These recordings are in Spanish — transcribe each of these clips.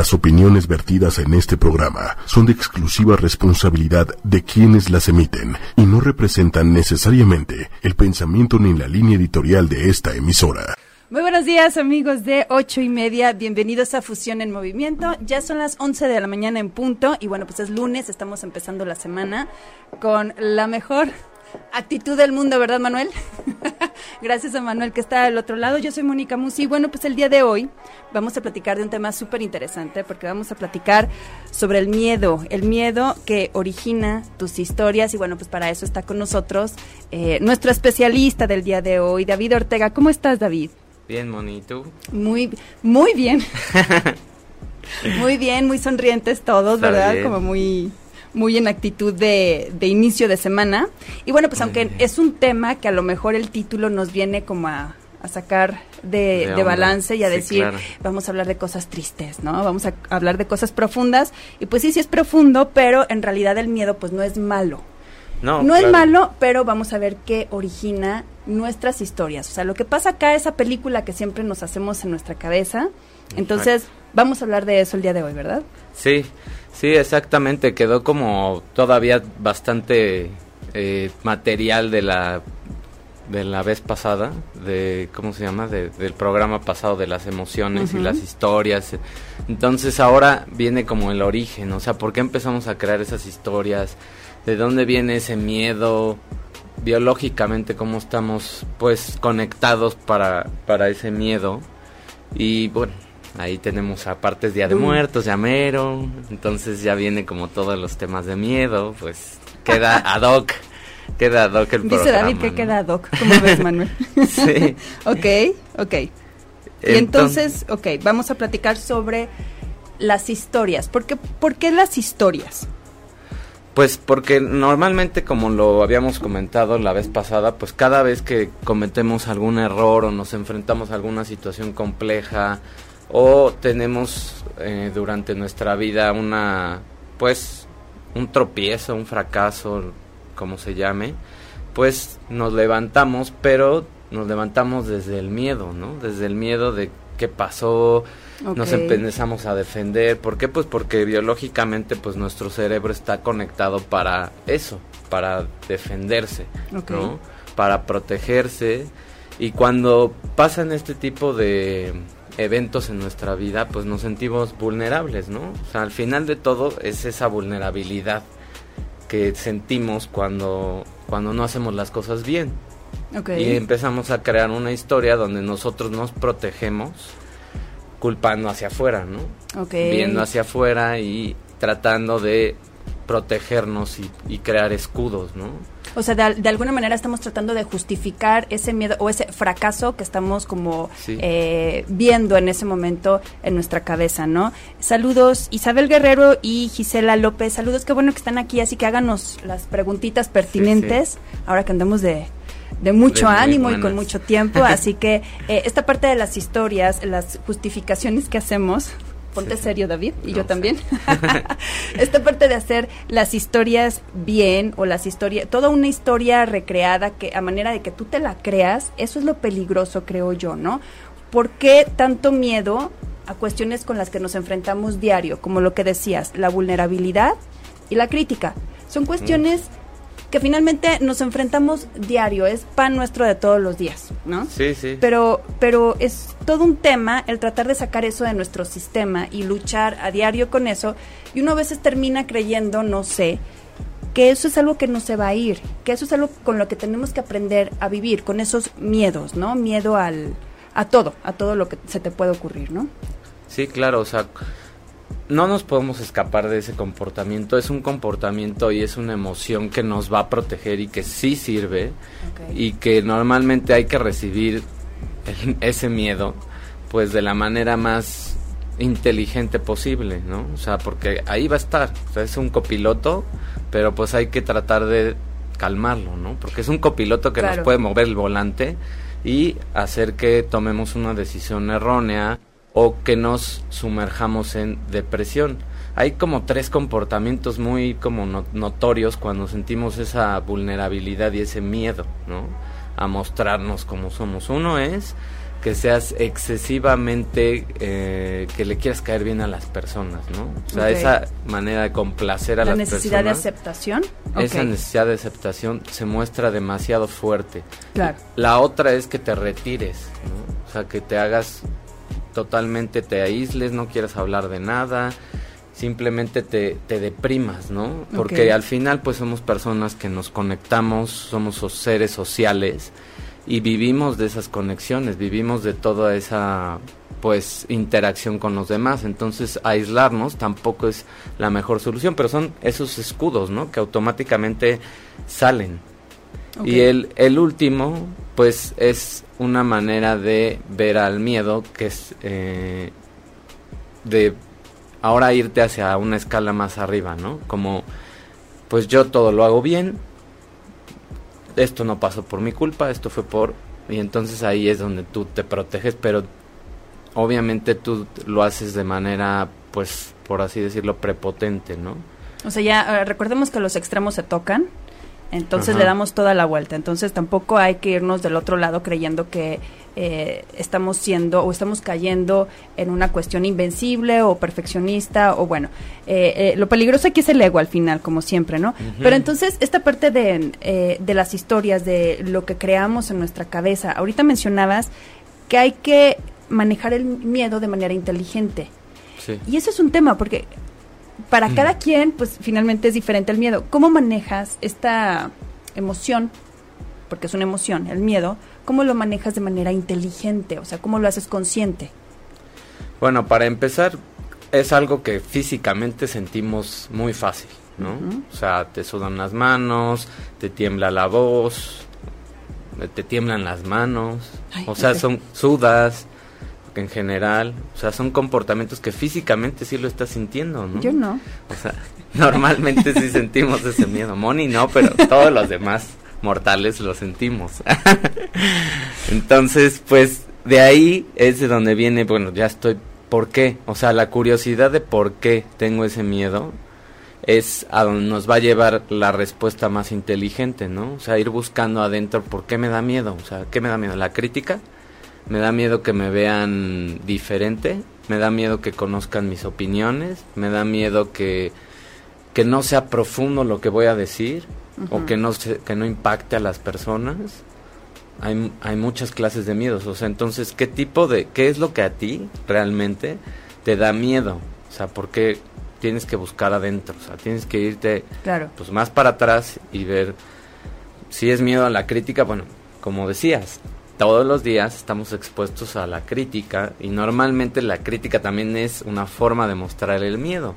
Las opiniones vertidas en este programa son de exclusiva responsabilidad de quienes las emiten y no representan necesariamente el pensamiento ni la línea editorial de esta emisora. Muy buenos días amigos de ocho y media, bienvenidos a Fusión en Movimiento. Ya son las 11 de la mañana en punto y bueno, pues es lunes, estamos empezando la semana con la mejor actitud del mundo, ¿verdad, Manuel? Gracias a Manuel que está al otro lado. Yo soy Mónica Musi. Bueno, pues el día de hoy vamos a platicar de un tema súper interesante porque vamos a platicar sobre el miedo, el miedo que origina tus historias. Y bueno, pues para eso está con nosotros eh, nuestro especialista del día de hoy, David Ortega. ¿Cómo estás, David? Bien, Moni, ¿tú? Muy, muy bien. muy bien, muy sonrientes todos, ¿verdad? Como muy muy en actitud de, de inicio de semana. Y bueno, pues aunque es un tema que a lo mejor el título nos viene como a, sacar de, balance y a decir, vamos a hablar de cosas tristes, ¿no? Vamos a hablar de cosas profundas. Y pues sí, sí es profundo, pero en realidad el miedo pues no es malo. No, no es malo, pero vamos a ver qué origina nuestras historias. O sea, lo que pasa acá, esa película que siempre nos hacemos en nuestra cabeza. Entonces, vamos a hablar de eso el día de hoy, ¿verdad? Sí, Sí, exactamente, quedó como todavía bastante eh, material de la de la vez pasada, de cómo se llama, del programa pasado de las emociones y las historias. Entonces ahora viene como el origen, o sea, ¿por qué empezamos a crear esas historias? ¿De dónde viene ese miedo? Biológicamente, cómo estamos pues conectados para, para ese miedo. Y bueno, Ahí tenemos aparte Día de Muertos, Llamero, entonces ya viene como todos los temas de miedo, pues queda ad hoc, queda ad hoc el Dice David que queda ad hoc, ¿cómo ves Manuel? sí. ok, ok. Y entonces, ok, vamos a platicar sobre las historias. ¿Por qué, ¿Por qué las historias? Pues porque normalmente, como lo habíamos comentado la vez pasada, pues cada vez que cometemos algún error o nos enfrentamos a alguna situación compleja, o tenemos eh, durante nuestra vida una pues un tropiezo, un fracaso, como se llame, pues nos levantamos, pero nos levantamos desde el miedo, ¿no? Desde el miedo de qué pasó, nos empezamos a defender, ¿por qué? Pues porque biológicamente pues nuestro cerebro está conectado para eso, para defenderse, ¿no? Para protegerse y cuando pasan este tipo de eventos en nuestra vida, pues nos sentimos vulnerables, ¿no? O sea, al final de todo es esa vulnerabilidad que sentimos cuando, cuando no hacemos las cosas bien. Y empezamos a crear una historia donde nosotros nos protegemos culpando hacia afuera, ¿no? Viendo hacia afuera y tratando de protegernos y crear escudos, ¿no? O sea, de, alguna manera estamos tratando de justificar ese miedo o ese fracaso que estamos como eh, viendo en ese momento en nuestra cabeza, ¿no? Saludos Isabel Guerrero y Gisela López, saludos, qué bueno que están aquí, así que háganos las preguntitas pertinentes, ahora que andamos de, de mucho ánimo y con mucho tiempo. Así que eh, esta parte de las historias, las justificaciones que hacemos, Ponte serio, David, y yo también. Esta parte de hacer las historias bien o las historias, toda una historia recreada que a manera de que tú te la creas, eso es lo peligroso, creo yo, ¿no? ¿Por qué tanto miedo a cuestiones con las que nos enfrentamos diario, como lo que decías, la vulnerabilidad y la crítica? Son cuestiones que finalmente nos enfrentamos diario, es pan nuestro de todos los días, ¿no? Sí, sí. Pero, pero es todo un tema el tratar de sacar eso de nuestro sistema y luchar a diario con eso, y uno a veces termina creyendo, no sé, que eso es algo que no se va a ir, que eso es algo con lo que tenemos que aprender a vivir, con esos miedos, ¿no? Miedo al, a todo, a todo lo que se te puede ocurrir, ¿no? Sí, claro, o sea, no nos podemos escapar de ese comportamiento. Es un comportamiento y es una emoción que nos va a proteger y que sí sirve y que normalmente hay que recibir ese miedo pues de la manera más inteligente posible, ¿no? O sea, porque ahí va a estar. O sea, es un copiloto, pero pues hay que tratar de calmarlo, ¿no? Porque es un copiloto que nos puede mover el volante y hacer que tomemos una decisión errónea o que nos sumerjamos en depresión. Hay como tres comportamientos muy como notorios cuando sentimos esa vulnerabilidad y ese miedo, ¿no? A mostrarnos como somos. Uno es que seas excesivamente eh, que le quieras caer bien a las personas, ¿no? O sea, esa manera de complacer a la las personas. La necesidad de aceptación. Esa necesidad de aceptación se muestra demasiado fuerte. Claro. La otra es que te retires, ¿no? O sea, que te hagas totalmente, te aísles, no quieras hablar de nada, simplemente te, te deprimas, ¿no? Porque al final pues somos personas que nos conectamos, somos seres sociales y vivimos de esas conexiones, vivimos de toda esa pues interacción con los demás, entonces aislarnos tampoco es la mejor solución, pero son esos escudos, ¿no? Que automáticamente salen. Y el, el último, pues es una manera de ver al miedo, que es eh, de ahora irte hacia una escala más arriba, ¿no? Como, pues yo todo lo hago bien, esto no pasó por mi culpa, esto fue por... Y entonces ahí es donde tú te proteges, pero obviamente tú lo haces de manera, pues, por así decirlo, prepotente, ¿no? O sea, ya eh, recordemos que los extremos se tocan entonces le damos toda la vuelta. Entonces tampoco hay que irnos del otro lado creyendo que eh, estamos siendo o estamos cayendo en una cuestión invencible o perfeccionista o bueno, eh, eh, lo peligroso aquí es el ego al final, como siempre, ¿no? Pero entonces esta parte de, de las historias, de lo que creamos en nuestra cabeza, ahorita mencionabas que hay que manejar el miedo de manera inteligente. Y eso es un tema, porque para mm. cada quien, pues finalmente es diferente el miedo. ¿Cómo manejas esta emoción? Porque es una emoción, el miedo. ¿Cómo lo manejas de manera inteligente? O sea, ¿cómo lo haces consciente? Bueno, para empezar, es algo que físicamente sentimos muy fácil, ¿no? O sea, te sudan las manos, te tiembla la voz, te tiemblan las manos, o sea, son sudas, en general, o sea, son comportamientos que físicamente sí lo estás sintiendo, ¿no? Yo no. O sea, normalmente sí sentimos ese miedo. Moni no, pero todos los demás mortales lo sentimos. Entonces, pues de ahí es de donde viene, bueno, ya estoy, ¿por qué? O sea, la curiosidad de por qué tengo ese miedo es a donde nos va a llevar la respuesta más inteligente, ¿no? O sea, ir buscando adentro por qué me da miedo, o sea, ¿qué me da miedo? ¿La crítica? Me da miedo que me vean diferente, me da miedo que conozcan mis opiniones, me da miedo que, que no sea profundo lo que voy a decir o que no, se, que no impacte a las personas. Hay, hay muchas clases de miedos, o sea, entonces, ¿qué tipo de, qué es lo que a ti realmente te da miedo? O sea, ¿por qué tienes que buscar adentro? O sea, tienes que irte claro. pues más para atrás y ver si es miedo a la crítica, bueno, como decías, todos los días estamos expuestos a la crítica y normalmente la crítica también es una forma de mostrar el miedo,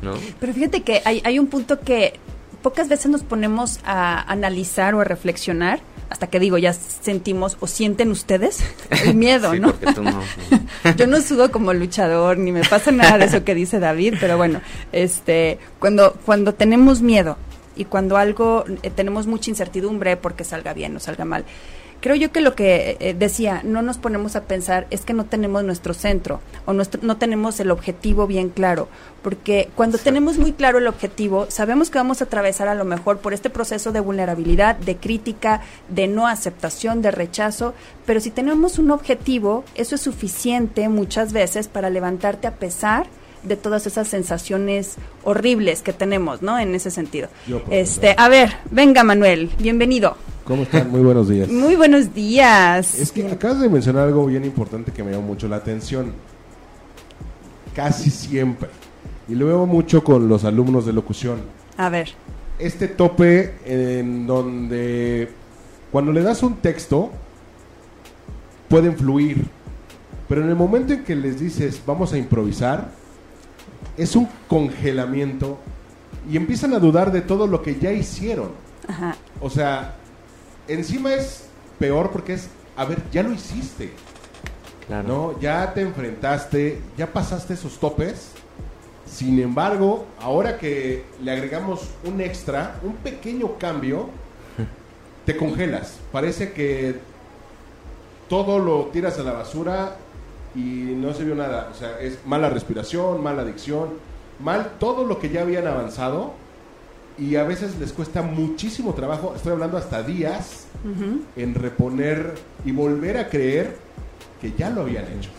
¿no? Pero fíjate que hay, hay un punto que pocas veces nos ponemos a analizar o a reflexionar hasta que digo, ya sentimos o sienten ustedes el miedo, no, Yo no sudo como luchador ni me pasa nada de eso que dice David, pero bueno, este, cuando cuando tenemos miedo y cuando algo eh, tenemos mucha incertidumbre porque salga bien o salga mal, creo yo que lo que eh, decía, no nos ponemos a pensar es que no tenemos nuestro centro o nuestro, no tenemos el objetivo bien claro, porque cuando tenemos muy claro el objetivo, sabemos que vamos a atravesar a lo mejor por este proceso de vulnerabilidad, de crítica, de no aceptación, de rechazo, pero si tenemos un objetivo, eso es suficiente muchas veces para levantarte a pesar de todas esas sensaciones horribles que tenemos, ¿no? En ese sentido. este, a ver, venga Manuel, bienvenido. ¿Cómo están? Muy buenos días. Muy buenos días. Es que acabas de mencionar algo bien importante que me llamó mucho la atención. Casi siempre. Y lo veo mucho con los alumnos de locución. A ver. Este tope en donde cuando le das un texto pueden fluir. Pero en el momento en que les dices vamos a improvisar, es un congelamiento y empiezan a dudar de todo lo que ya hicieron. Ajá. O sea, encima es peor porque es, a ver, ya lo hiciste. Claro. ¿No? Ya te enfrentaste, ya pasaste esos topes. Sin embargo, ahora que le agregamos un extra, un pequeño cambio, te congelas. Parece que todo lo tiras a la basura y no se vio nada. O sea, es mala respiración, mala adicción, mal todo lo que ya habían avanzado y a veces les cuesta muchísimo trabajo, estoy hablando hasta días, en reponer y volver a creer que ya lo habían hecho.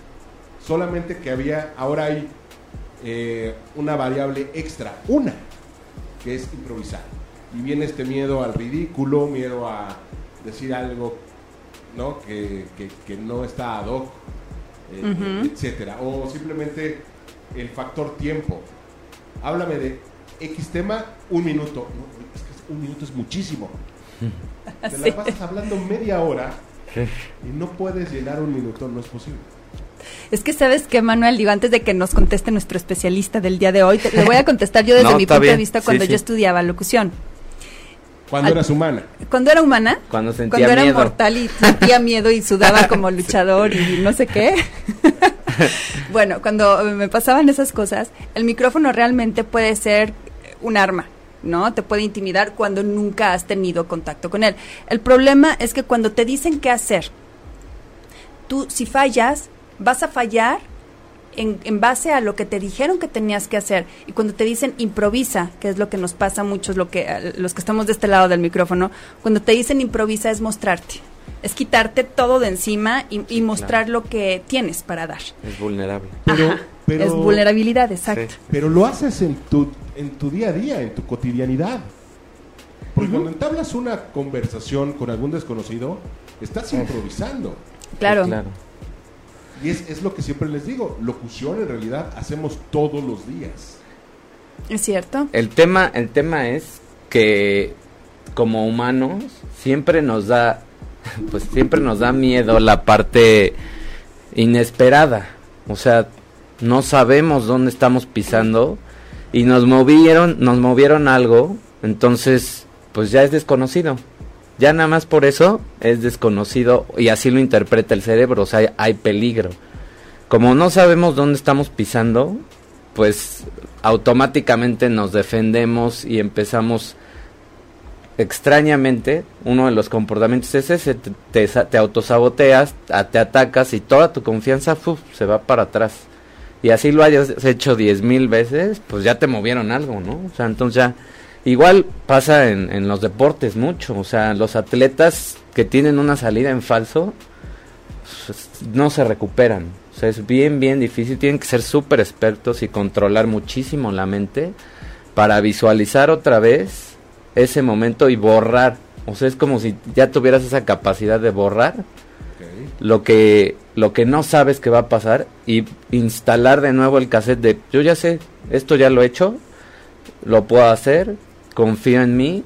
Solamente que había, ahora hay eh, una variable extra, una, que es improvisar. Y viene este miedo al ridículo, miedo a decir algo ¿no? Que, que, no está ad hoc, eh, etcétera. O simplemente el factor tiempo. Háblame de X tema, un minuto. es que un minuto es muchísimo. Te la pasas hablando media hora y no puedes llenar un minuto, no es posible. Es que sabes que Manuel, digo, antes de que nos conteste nuestro especialista del día de hoy, le voy a contestar yo desde mi punto de vista cuando yo estudiaba locución. Cuando eras humana. Cuando era humana. Cuando sentía era mortal y sentía miedo y sudaba como luchador y no sé qué. bueno, cuando me pasaban esas cosas, el micrófono realmente puede ser un arma. ¿no? Te puede intimidar cuando nunca has tenido contacto con él. El problema es que cuando te dicen qué hacer, tú si fallas, vas a fallar en, en, base a lo que te dijeron que tenías que hacer. Y cuando te dicen improvisa, que es lo que nos pasa a muchos, lo que, los que estamos de este lado del micrófono, cuando te dicen improvisa es mostrarte. Es quitarte todo de encima y, mostrar lo que tienes para dar. Es vulnerable. Pero, es vulnerabilidad, exacto. Pero lo haces en tu en tu día a día, en tu cotidianidad. Porque cuando entablas una conversación con algún desconocido, estás improvisando. Claro. claro. Y es, es, lo que siempre les digo, locución en realidad hacemos todos los días. Es cierto. El tema, el tema es que como humanos siempre nos da, pues siempre nos da miedo la parte inesperada. O sea, no sabemos dónde estamos pisando y nos movieron, nos movieron algo, entonces pues ya es desconocido. Ya nada más por eso es desconocido y así lo interpreta el cerebro, o sea, hay, peligro. Como no sabemos dónde estamos pisando, pues automáticamente nos defendemos y empezamos extrañamente, uno de los comportamientos es ese, te, te, autosaboteas, te atacas y toda tu confianza se va para atrás y así lo hayas hecho diez mil veces, pues ya te movieron algo, ¿no? O sea, entonces ya, igual pasa en, en los deportes mucho, o sea, los atletas que tienen una salida en falso, pues, no se recuperan. O sea, es bien, bien difícil, tienen que ser súper expertos y controlar muchísimo la mente para visualizar otra vez ese momento y borrar. O sea, es como si ya tuvieras esa capacidad de borrar lo que lo que no sabes que va a pasar y instalar de nuevo el cassette de yo ya sé, esto ya lo he hecho, lo puedo hacer, confío en mí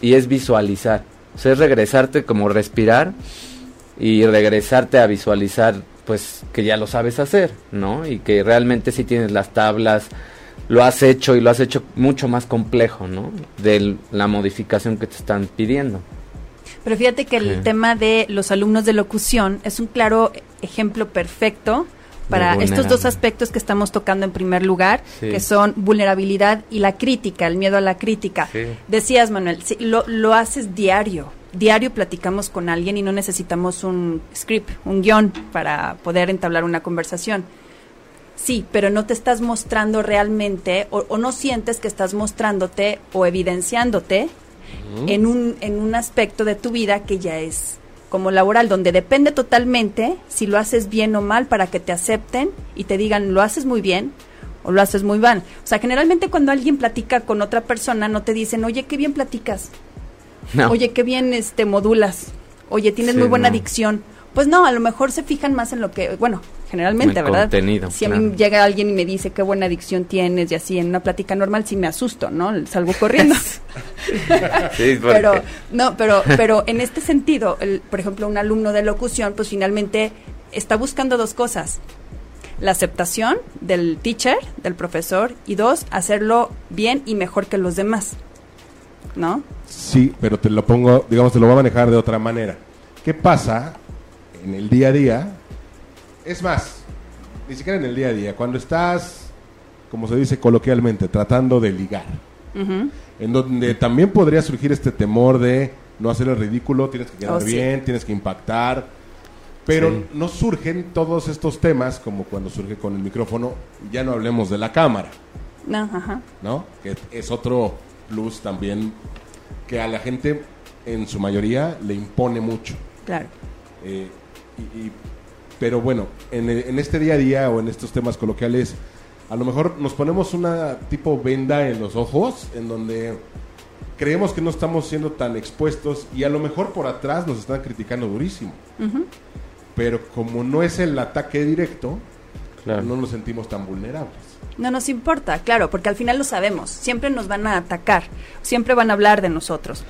y es visualizar. O sea, es regresarte como respirar y regresarte a visualizar pues que ya lo sabes hacer, ¿no? Y que realmente si tienes las tablas, lo has hecho y lo has hecho mucho más complejo, ¿no? De la modificación que te están pidiendo. Pero fíjate que el tema de los alumnos de locución es un claro ejemplo perfecto para estos dos aspectos que estamos tocando en primer lugar, que son vulnerabilidad y la crítica, el miedo a la crítica. Decías, Manuel, lo, lo haces diario. Diario platicamos con alguien y no necesitamos un script, un guion para poder entablar una conversación. Sí, pero no te estás mostrando realmente o, o no sientes que estás mostrándote o evidenciándote en, un, en un aspecto de tu vida que ya es como laboral, donde depende totalmente si lo haces bien o mal para que te acepten y te digan lo haces muy bien o lo haces muy mal. O sea, generalmente cuando alguien platica con otra persona no te dicen, oye, qué bien platicas, oye, qué bien este modulas, oye, tienes muy buena dicción. Pues no, a lo mejor se fijan más en lo que, bueno, generalmente, ¿verdad? si a mí llega alguien y me dice qué buena adicción tienes y así en una plática normal, sí me asusto, ¿no? Salgo corriendo. sí, pero no, pero pero en este sentido, por ejemplo, un alumno de locución, pues finalmente está buscando dos cosas. La aceptación del teacher, del profesor, y dos, hacerlo bien y mejor que los demás. ¿No? Sí, pero te lo pongo, digamos, te lo voy a manejar de otra manera. ¿Qué pasa en el día a día, es más, ni siquiera en el día a día, cuando estás, como se dice coloquialmente, tratando de ligar, en donde también podría surgir este temor de no hacer el ridículo, tienes que quedar oh, bien, tienes que impactar, pero no surgen todos estos temas como cuando surge con el micrófono, ya no hablemos de la cámara. No, Que es otro plus también que a la gente en su mayoría le impone mucho. Claro. Eh, y, Pero bueno, en, en este día a día o en estos temas coloquiales, a lo mejor nos ponemos una tipo venda en los ojos, en donde creemos que no estamos siendo tan expuestos y a lo mejor por atrás nos están criticando durísimo. Pero como no es el ataque directo, no nos sentimos tan vulnerables. No nos importa, claro, porque al final lo sabemos. Siempre nos van a atacar, siempre van a hablar de nosotros.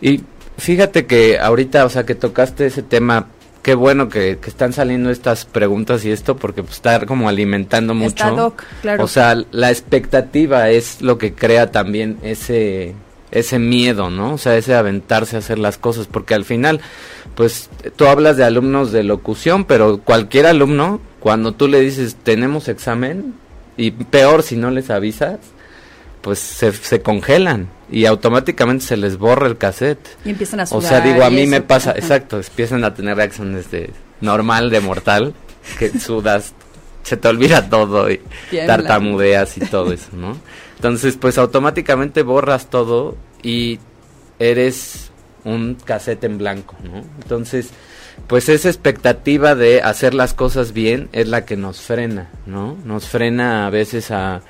Y fíjate que ahorita, o sea, que tocaste ese tema qué bueno que, están saliendo estas preguntas y esto porque pues, está como alimentando mucho. claro. O sea, la expectativa es lo que crea también ese ese miedo, ¿no? O sea, ese aventarse a hacer las cosas porque al final pues tú hablas de alumnos de locución, pero cualquier alumno cuando tú le dices, "Tenemos examen" y peor si no les avisas, pues se, se congelan y automáticamente se les borra el cassette. Y empiezan a sudar. O sea, digo, a mí me pasa, exacto, empiezan a tener reacciones de normal, de mortal, que sudas, se te olvida todo y tartamudeas y todo eso, ¿no? Entonces, pues automáticamente borras todo y eres un cassette en blanco, ¿no? Entonces, pues esa expectativa de hacer las cosas bien es la que nos frena, ¿no? Nos frena a veces a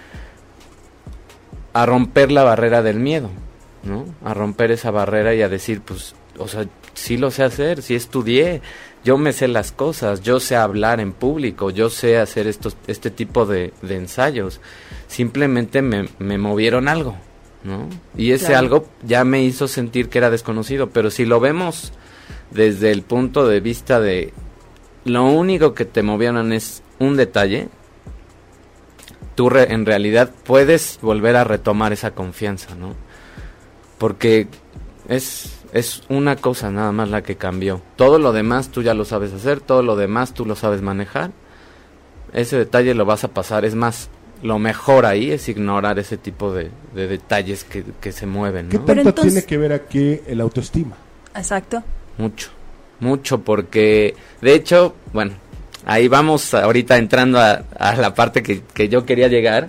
a romper la barrera del miedo, ¿no? A romper esa barrera y a decir, pues, o sea, sí lo sé hacer, sí estudié, yo me sé las cosas, yo sé hablar en público, yo sé hacer estos, este tipo de, ensayos. Simplemente me, me, movieron algo, ¿no? Y ese algo ya me hizo sentir que era desconocido, pero si lo vemos desde el punto de vista de lo único que te movieron es un detalle, tú en realidad puedes volver a retomar esa confianza, ¿no? Porque es, es una cosa nada más la que cambió. Todo lo demás tú ya lo sabes hacer, todo lo demás tú lo sabes manejar. Ese detalle lo vas a pasar, es más, lo mejor ahí es ignorar ese tipo de, detalles que, que, se mueven. ¿no? ¿Qué tanto tiene que ver aquí el autoestima? Exacto. Mucho, mucho, porque de hecho, bueno, ahí vamos ahorita entrando a, la parte que, yo quería llegar,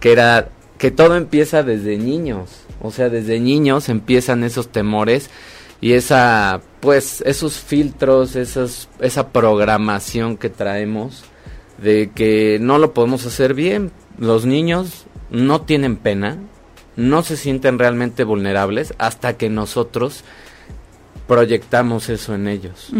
que era que todo empieza desde niños, o sea, desde niños empiezan esos temores y esa, pues, esos filtros, esos, esa programación que traemos de que no lo podemos hacer bien. Los niños no tienen pena, no se sienten realmente vulnerables hasta que nosotros proyectamos eso en ellos,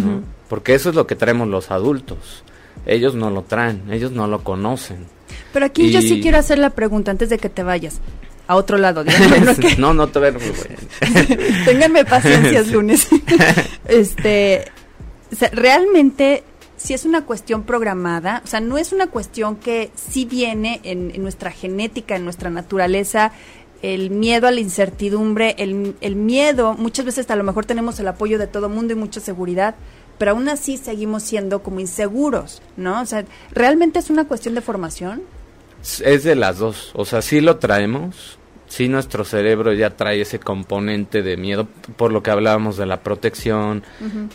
Porque eso es lo que traemos los adultos ellos no lo traen, ellos no lo conocen. Pero aquí yo sí quiero hacer la pregunta antes de que te vayas. A otro lado, no, no te veo. Ténganme paciencia lunes. este, realmente si es una cuestión programada, o sea, no es una cuestión que sí viene en, nuestra genética, en nuestra naturaleza, el miedo a la incertidumbre, el, el, miedo, muchas veces a lo mejor tenemos el apoyo de todo mundo y mucha seguridad, pero aún así seguimos siendo como inseguros, ¿no? O sea, ¿realmente es una cuestión de formación? Es de las dos, o sea, sí lo traemos, sí nuestro cerebro ya trae ese componente de miedo, por lo que hablábamos de la protección,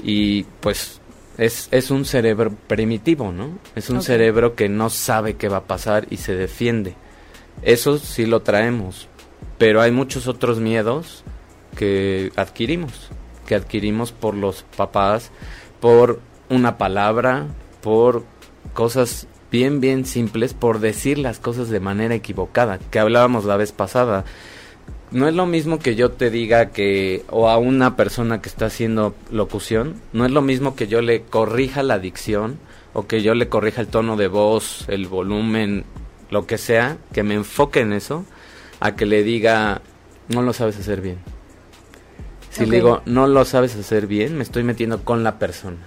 y pues es, es un cerebro primitivo, ¿no? Es un cerebro que no sabe qué va a pasar y se defiende. Eso sí lo traemos, pero hay muchos otros miedos que adquirimos, que adquirimos por los papás, por una palabra, por cosas bien, bien simples, por decir las cosas de manera equivocada, que hablábamos la vez pasada. No es lo mismo que yo te diga que, o a una persona que está haciendo locución, no es lo mismo que yo le corrija la dicción, o que yo le corrija el tono de voz, el volumen, lo que sea, que me enfoque en eso, a que le diga, no lo sabes hacer bien. Si le digo, no lo sabes hacer bien, me estoy metiendo con la persona.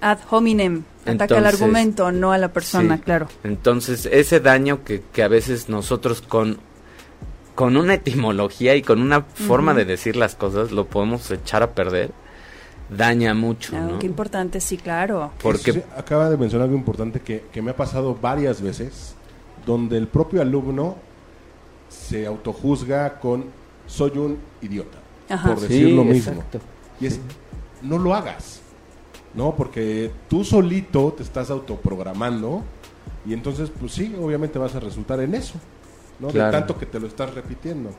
Ad hominem. Ataca al argumento, no a la persona, claro. Entonces, ese daño que, que, a veces nosotros con, con una etimología y con una forma de decir las cosas lo podemos echar a perder, daña mucho. ¿no? Qué importante, sí, claro. Porque acaba de mencionar algo importante que, que me ha pasado varias veces, donde el propio alumno se autojuzga con soy un idiota por decir lo mismo. Y es, no lo hagas, ¿no? Porque tú solito te estás autoprogramando y entonces, pues sí, obviamente vas a resultar en eso, ¿no? De tanto que te lo estás repitiendo.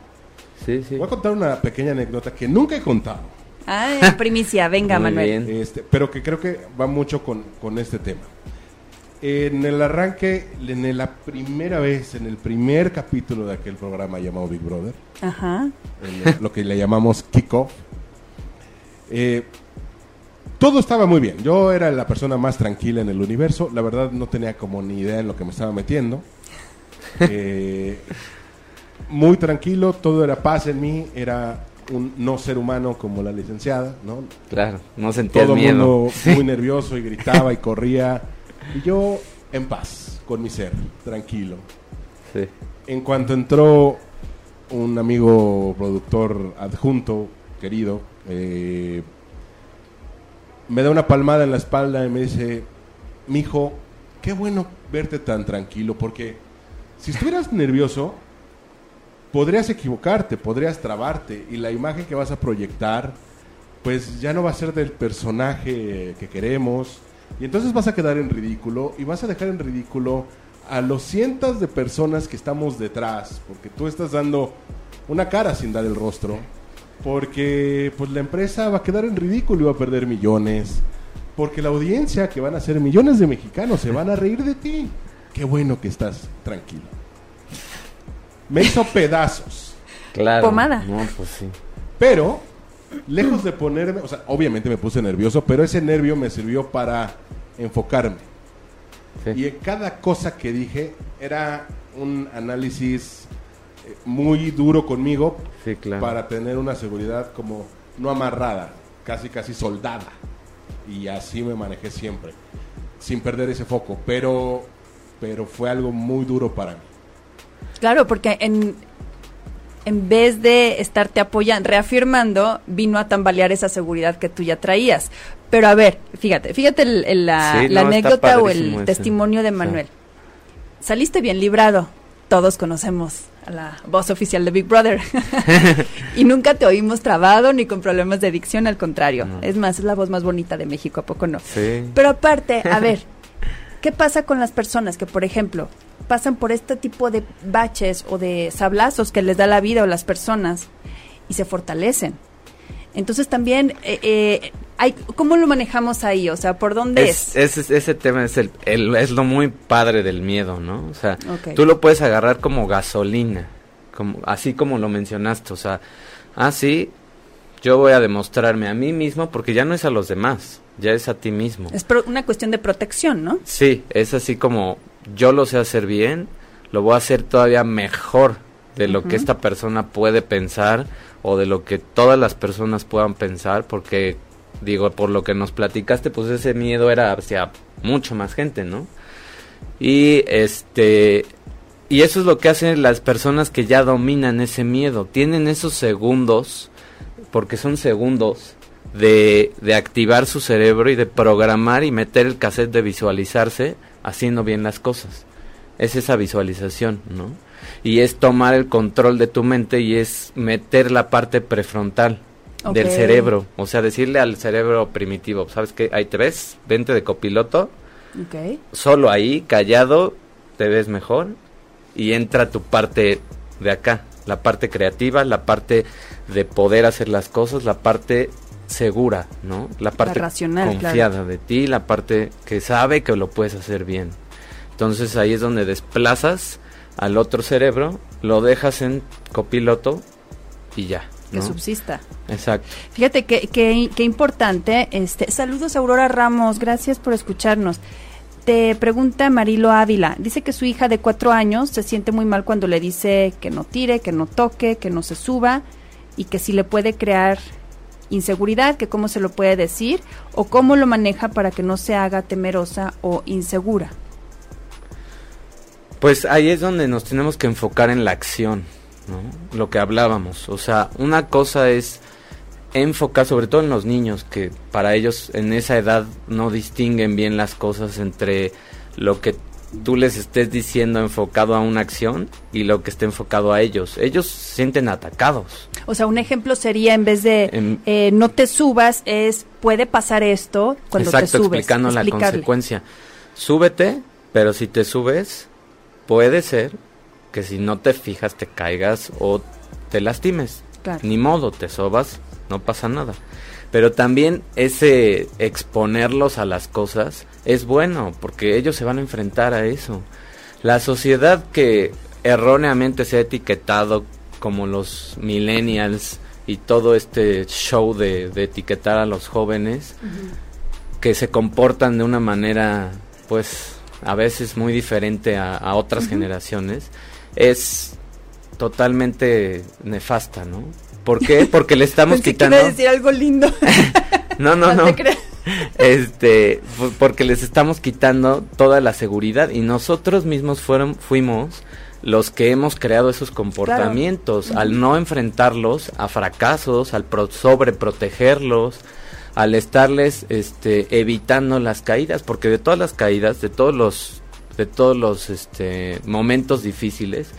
Sí, sí. Voy a contar una pequeña anécdota que nunca he contado, Ah, primicia, venga Manuel. Este, pero que creo que va mucho con, con este tema. En el arranque, en la primera vez, en el primer capítulo de aquel programa llamado Big Brother, Ajá. lo que le llamamos kickoff, eh, todo estaba muy bien. Yo era la persona más tranquila en el universo. La verdad no tenía como ni idea en lo que me estaba metiendo. Eh, muy tranquilo, todo era paz en mí. Era un no ser humano como la licenciada, ¿no? Claro, no sentía todo miedo. mundo muy nervioso y gritaba y corría. Y yo en paz, con mi ser, tranquilo. Sí. En cuanto entró un amigo productor adjunto, querido, eh, me da una palmada en la espalda y me dice, mijo, qué bueno verte tan tranquilo, porque si estuvieras nervioso, podrías equivocarte, podrías trabarte, y la imagen que vas a proyectar, pues ya no va a ser del personaje que queremos, y entonces vas a quedar en ridículo, y vas a dejar en ridículo a los cientos de personas que estamos detrás, porque tú estás dando una cara sin dar el rostro, porque pues la empresa va a quedar en ridículo y va a perder millones, porque la audiencia que van a ser millones de mexicanos se van a reír de ti. Qué bueno que estás tranquilo. Me hizo pedazos, Claro. Pomada. No, pues sí. pero lejos de ponerme, o sea, obviamente me puse nervioso, pero ese nervio me sirvió para enfocarme. Sí. Y en cada cosa que dije era un análisis eh, muy duro conmigo Sí, claro. para tener una seguridad como no amarrada, casi casi soldada. Y así me manejé siempre, sin perder ese foco. Pero, pero fue algo muy duro para mí. Claro, porque en, en vez de estarte apoyando, reafirmando, vino a tambalear esa seguridad que tú ya traías. Pero a ver, fíjate, fíjate el- el- la, Sí, la no, anécdota o el ese. testimonio de Sí. Manuel. Saliste bien librado. Todos conocemos a la voz oficial de Big Brother. y nunca te oímos trabado ni con problemas de dicción, al contrario. No. Es más, es la voz más bonita de México, ¿a poco no? Sí. Pero aparte, a ver, ¿qué pasa con las personas que, por ejemplo, pasan por este tipo de baches o de sablazos que les da la vida o las personas y se fortalecen? Entonces también, eh, eh, hay, ¿cómo lo manejamos ahí? O sea, ¿por dónde es? Es- ese, ese tema es, el, el- es lo muy padre del miedo, ¿no? O sea, tú lo puedes agarrar como gasolina, como, así como lo mencionaste, o sea, ah, sí, yo voy a demostrarme a mí mismo porque ya no es a los demás, ya es a ti mismo. Es pro- una cuestión de protección, ¿no? Sí, es así como yo lo sé hacer bien, lo voy a hacer todavía mejor de lo que esta persona puede pensar o de lo que todas las personas puedan pensar, porque digo, por lo que nos platicaste, pues ese miedo era hacia mucho más gente, ¿no? Y este y eso es lo que hacen las personas que ya dominan ese miedo, tienen esos segundos porque son segundos de, de activar su cerebro y de programar y meter el cassette de visualizarse haciendo bien las cosas. Es esa visualización, ¿no? Y es tomar el control de tu mente y es meter la parte prefrontal del cerebro. O sea, decirle al cerebro primitivo, ¿sabes qué? Te ves, vente de copiloto, solo ahí, callado, te ves mejor y entra tu parte de acá, la parte creativa, la parte de poder hacer las cosas, la parte segura, ¿no? La parte racional, confiada de ti, la parte que sabe que lo puedes hacer bien. Entonces ahí es donde desplazas al otro cerebro, lo dejas en copiloto y ya. Que subsista. Exacto. Fíjate que, que, que importante. Este, saludos Aurora Ramos, gracias por escucharnos. Te pregunta Marilo Ávila, dice que su hija de cuatro años se siente muy mal cuando le dice que no tire, que no toque, que no se suba y que si le puede crear inseguridad, que cómo se lo puede decir o cómo lo maneja para que no se haga temerosa o insegura. Pues ahí es donde nos tenemos que enfocar en la acción, ¿no? Lo que hablábamos. O sea, una cosa es enfocar, sobre todo en los niños, que para ellos en esa edad no distinguen bien las cosas entre lo que tú les estés diciendo enfocado a una acción y lo que esté enfocado a ellos. Ellos se sienten atacados. O sea, un ejemplo sería en vez de eh, no te subas, es puede pasar esto cuando Exacto, te subes. explicando la consecuencia. Súbete, pero si te subes, puede ser que si no te fijas te caigas o te lastimes. Claro. Ni modo, te sobas no pasa nada. Pero también ese exponerlos a las cosas es bueno, porque ellos se van a enfrentar a eso. La sociedad que erróneamente se ha etiquetado como los millennials y todo este show de, etiquetar a los jóvenes que se comportan de una manera pues a veces muy diferente a, otras generaciones es totalmente nefasta, ¿no? ¿Por qué? Porque le estamos quitando. Que decir algo lindo. no, no, no. este, porque les estamos quitando toda la seguridad y nosotros mismos fueron, fuimos los que hemos creado esos comportamientos al no enfrentarlos a fracasos, al pro sobreprotegerlos, al estarles este, evitando las caídas, porque de todas las caídas, de todos los, de todos los este, momentos difíciles,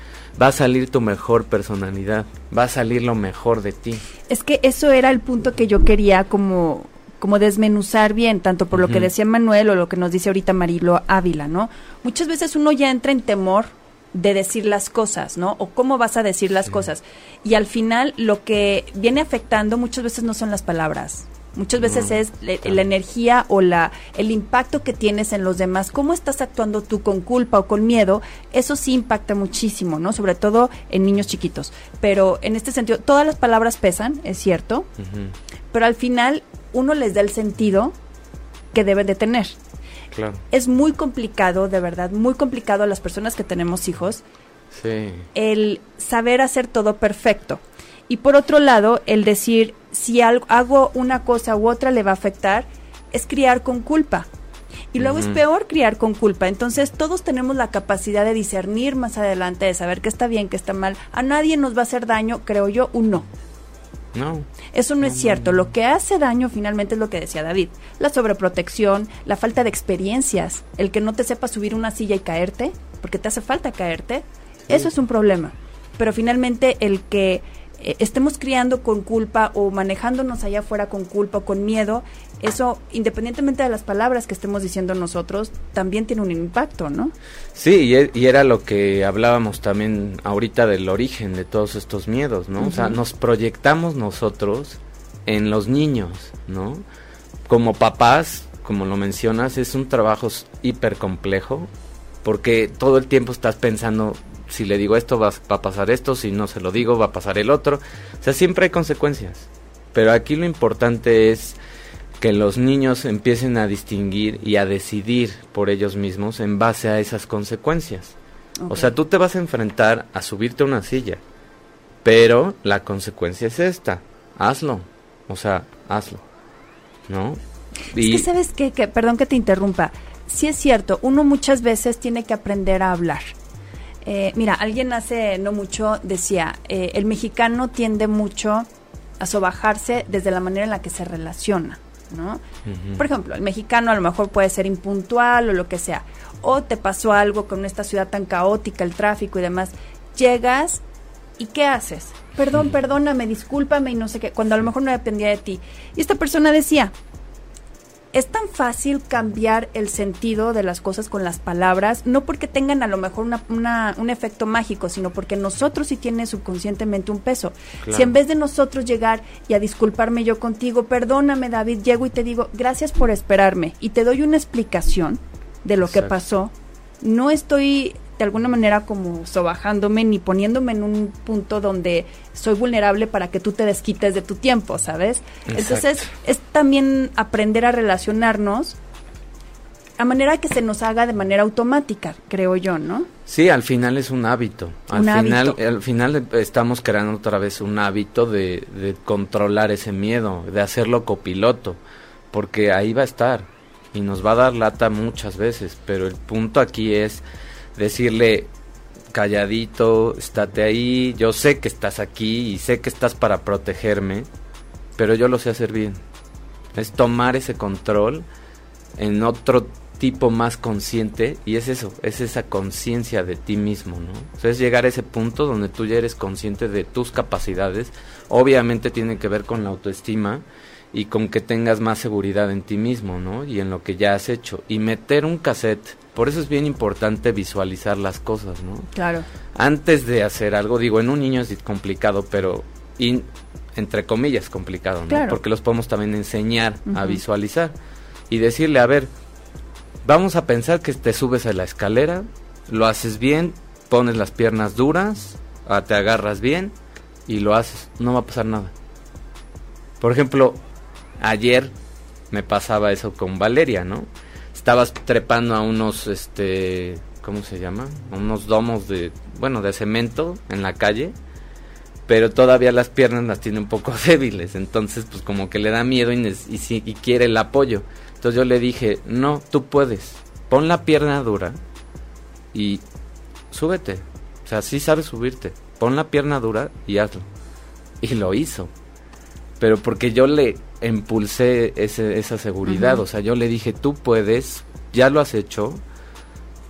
va a salir tu mejor personalidad, va a salir lo mejor de ti. Es que eso era el punto que yo quería como como desmenuzar bien, tanto por lo que decía Manuel o lo que nos dice ahorita Marilo Ávila, ¿no? Muchas veces uno ya entra en temor de decir las cosas, ¿no? O cómo vas a decir las cosas. Y al final lo que viene afectando muchas veces no son las palabras, Muchas veces es la, energía o la el impacto que tienes en los demás, cómo estás actuando tú con culpa o con miedo, eso sí impacta muchísimo, ¿no? Sobre todo en niños chiquitos. Pero en este sentido, todas las palabras pesan, es cierto, pero al final uno les da el sentido que deben de tener. Claro. Es muy complicado, de verdad, muy complicado a las personas que tenemos hijos, el saber hacer todo perfecto. Y por otro lado, el decir, si hago una cosa u otra le va a afectar, es criar con culpa. Y luego es peor criar con culpa. Entonces todos tenemos la capacidad de discernir más adelante, de saber qué está bien, qué está mal. A nadie nos va a hacer daño, creo yo, un no. No. Eso no, es cierto. Lo que hace daño finalmente es lo que decía David. La sobreprotección, la falta de experiencias, el que no te sepa subir una silla y caerte, porque te hace falta caerte, eso es un problema. Pero finalmente el que eh, estemos criando con culpa o manejándonos allá afuera con culpa o con miedo, eso, independientemente de las palabras que estemos diciendo nosotros, también tiene un impacto, ¿no? Sí, e, y, era lo que hablábamos también ahorita del origen de todos estos miedos, ¿no? O sea, nos proyectamos nosotros en los niños, ¿no? Como papás, como lo mencionas, es un trabajo hiper complejo porque todo el tiempo estás pensando si le digo esto va, a pasar esto, si no se lo digo va a pasar el otro. O sea, siempre hay consecuencias. Pero aquí lo importante es que los niños empiecen a distinguir y a decidir por ellos mismos en base a esas consecuencias. O sea, tú te vas a enfrentar a subirte a una silla, pero la consecuencia es esta, hazlo. O sea, hazlo. ¿No? Y... Es que sabes que, perdón que te interrumpa, sí es cierto, uno muchas veces tiene que aprender a hablar eh, mira, alguien hace no mucho decía, eh, el mexicano tiende mucho a sobajarse desde la manera en la que se relaciona, ¿no? Por ejemplo, el mexicano a lo mejor puede ser impuntual o lo que sea, o te pasó algo con esta ciudad tan caótica, el tráfico y demás, llegas y ¿qué haces? Perdón, perdóname, discúlpame y no sé qué, cuando a lo mejor no dependía de ti. Y esta persona decía, es tan fácil cambiar el sentido de las cosas con las palabras, no porque tengan a lo mejor una, un efecto mágico, sino porque nosotros sí tiene subconscientemente un peso. Si en vez de nosotros llegar y a disculparme yo contigo, perdóname David, llego y te digo, gracias por esperarme y te doy una explicación de lo que pasó, no estoy de alguna manera como sobajándome ni poniéndome en un punto donde soy vulnerable para que tú te desquites de tu tiempo, ¿sabes? Entonces es también aprender a relacionarnos a manera que se nos haga de manera automática, creo yo, ¿no? Sí, al final es un hábito. Al final, al final estamos creando otra vez un hábito de, de controlar ese miedo, de hacerlo copiloto, porque ahí va a estar y nos va a dar lata muchas veces, pero el punto aquí es decirle calladito, estate ahí, yo sé que estás aquí y sé que estás para protegerme, pero yo lo sé hacer bien. Es tomar ese control en otro tipo más consciente y es eso, es esa conciencia de ti mismo, ¿no? Es llegar a ese punto donde tú ya eres consciente de tus capacidades, obviamente tiene que ver con la autoestima y con que tengas más seguridad en ti mismo, ¿no? Y en lo que ya has hecho y meter un cassette por eso es bien importante visualizar las cosas, ¿no? Claro. Antes de hacer algo, digo, en un niño es complicado, pero entre comillas complicado, ¿no? Porque los podemos también enseñar a visualizar y decirle, a ver, vamos a pensar que te subes a la escalera, lo haces bien, pones las piernas duras, ah, te agarras bien y lo haces, no va a pasar nada. Por ejemplo, ayer me pasaba eso con Valeria, ¿no? Estabas trepando a unos, este, ¿cómo se llama? A unos domos de, bueno, de cemento en la calle, pero todavía las piernas las tiene un poco débiles, entonces pues como que le da miedo y, y, quiere el apoyo. Entonces yo le dije, no, tú puedes, pon la pierna dura y súbete. O sea, sí sabes subirte. Pon la pierna dura y hazlo. Y lo hizo. Pero porque yo le impulsé ese, esa seguridad. O sea, yo le dije, tú puedes, ya lo has hecho,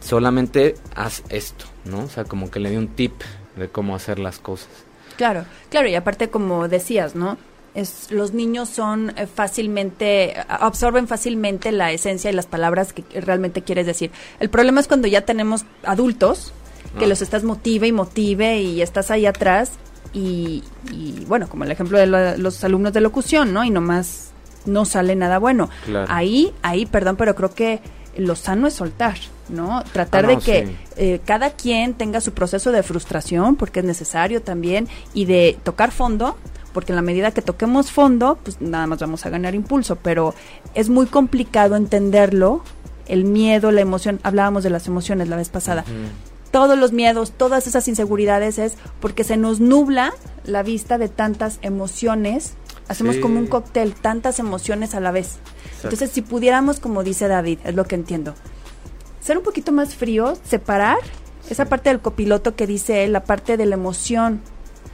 solamente haz esto, ¿no? O sea, como que le di un tip de cómo hacer las cosas. Claro, claro, y aparte como decías, ¿no? Es, los niños son eh, fácilmente, absorben fácilmente la esencia y las palabras que realmente quieres decir. El problema es cuando ya tenemos adultos que ah. los estás motive y motive y estás ahí atrás y, bueno, como el ejemplo de los alumnos de locución, ¿no? Y nomás no sale nada bueno. Ahí, ahí, perdón, pero creo que lo sano es soltar, ¿no? Tratar ah, de que eh, cada quien tenga su proceso de frustración, porque es necesario también, y de tocar fondo, porque en la medida que toquemos fondo, pues nada más vamos a ganar impulso, pero es muy complicado entenderlo, el miedo, la emoción, hablábamos de las emociones la vez pasada. Todos los miedos, todas esas inseguridades es porque se nos nubla la vista de tantas emociones. Hacemos como un cóctel, tantas emociones a la vez. Entonces, si pudiéramos, como dice David, es lo que entiendo, ser un poquito más frío, separar esa parte del copiloto que dice él, la parte de la emoción,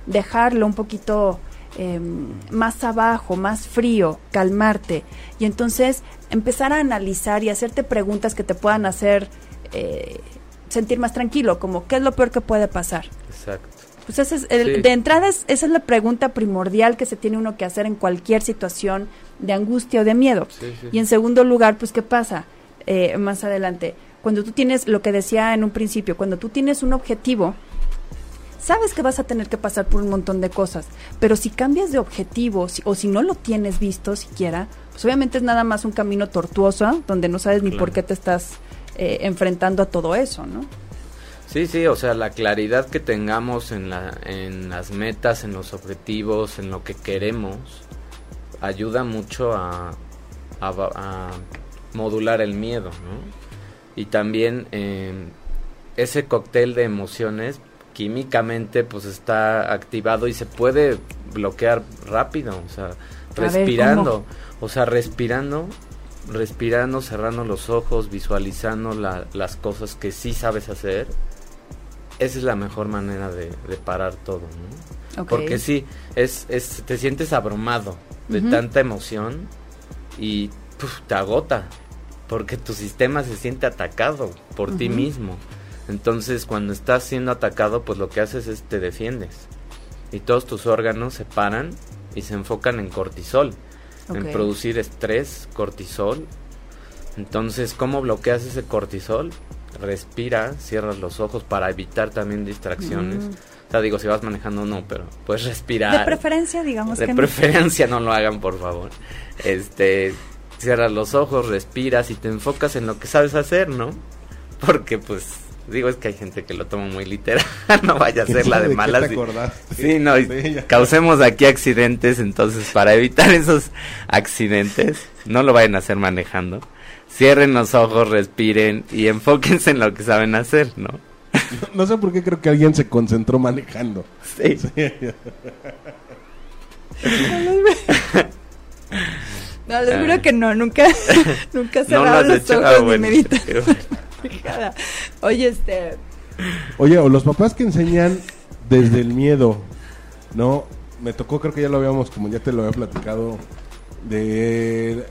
dejarlo un poquito Em, más abajo, más frío, calmarte y entonces empezar a analizar y hacerte preguntas que te puedan hacer eh, sentir más tranquilo, como ¿qué es lo peor que puede pasar? Exacto. Pues ese es de entrada esa es la pregunta primordial que se tiene uno que hacer en cualquier situación de angustia o de miedo. y en segundo lugar, pues ¿qué pasa? Eh, más adelante, cuando tú tienes, lo que decía en un principio, cuando tú tienes un objetivo, sabes que vas a tener que pasar por un montón de cosas, pero si cambias de objetivo o si no lo tienes visto siquiera, pues obviamente es nada más un camino tortuoso donde no sabes ni por qué te estás eh, enfrentando a todo eso, ¿no? Sí, sí, o sea, la claridad que tengamos en, la, en las metas, en los objetivos, en lo que queremos, ayuda mucho a, a, modular el miedo, ¿no? Y también eh, ese cóctel de emociones químicamente pues está activado y se puede bloquear rápido, o sea, respirando, o sea, respirando, respirando, cerrando los ojos, visualizando las cosas que sí sabes hacer, esa es la mejor manera de, parar todo, ¿no? Porque sí, es, es, te sientes abrumado de tanta emoción y te agota, porque tu sistema se siente atacado por ti mismo. Entonces, cuando estás siendo atacado, pues lo que haces es te defiendes. Y todos tus órganos se paran y se enfocan en cortisol, en producir estrés, cortisol. Entonces, ¿cómo bloqueas ese cortisol? Respira, cierras los ojos para evitar también distracciones. Mm. O sea, digo, si vas manejando no, pero puedes respirar. De preferencia, digamos de preferencia no. lo hagan, por favor. Este, cierras los ojos, respiras y te enfocas en lo que sabes hacer, ¿no? Porque pues Digo, es que hay gente que lo toma muy literal. no vaya a ser la de malas. Sí, no, causemos aquí accidentes. Entonces, para evitar esos accidentes, no lo vayan a hacer manejando. Cierren los ojos, respiren y enfóquense en lo que saben hacer, ¿no? No, sé por qué creo que alguien se concentró manejando. Sí. no, les juro que no, nunca, nunca se no los ojos ah, ni Oye, este. Oye, o los papás que enseñan desde el miedo, ¿no? Me tocó, creo que ya lo habíamos, como ya te lo había platicado, de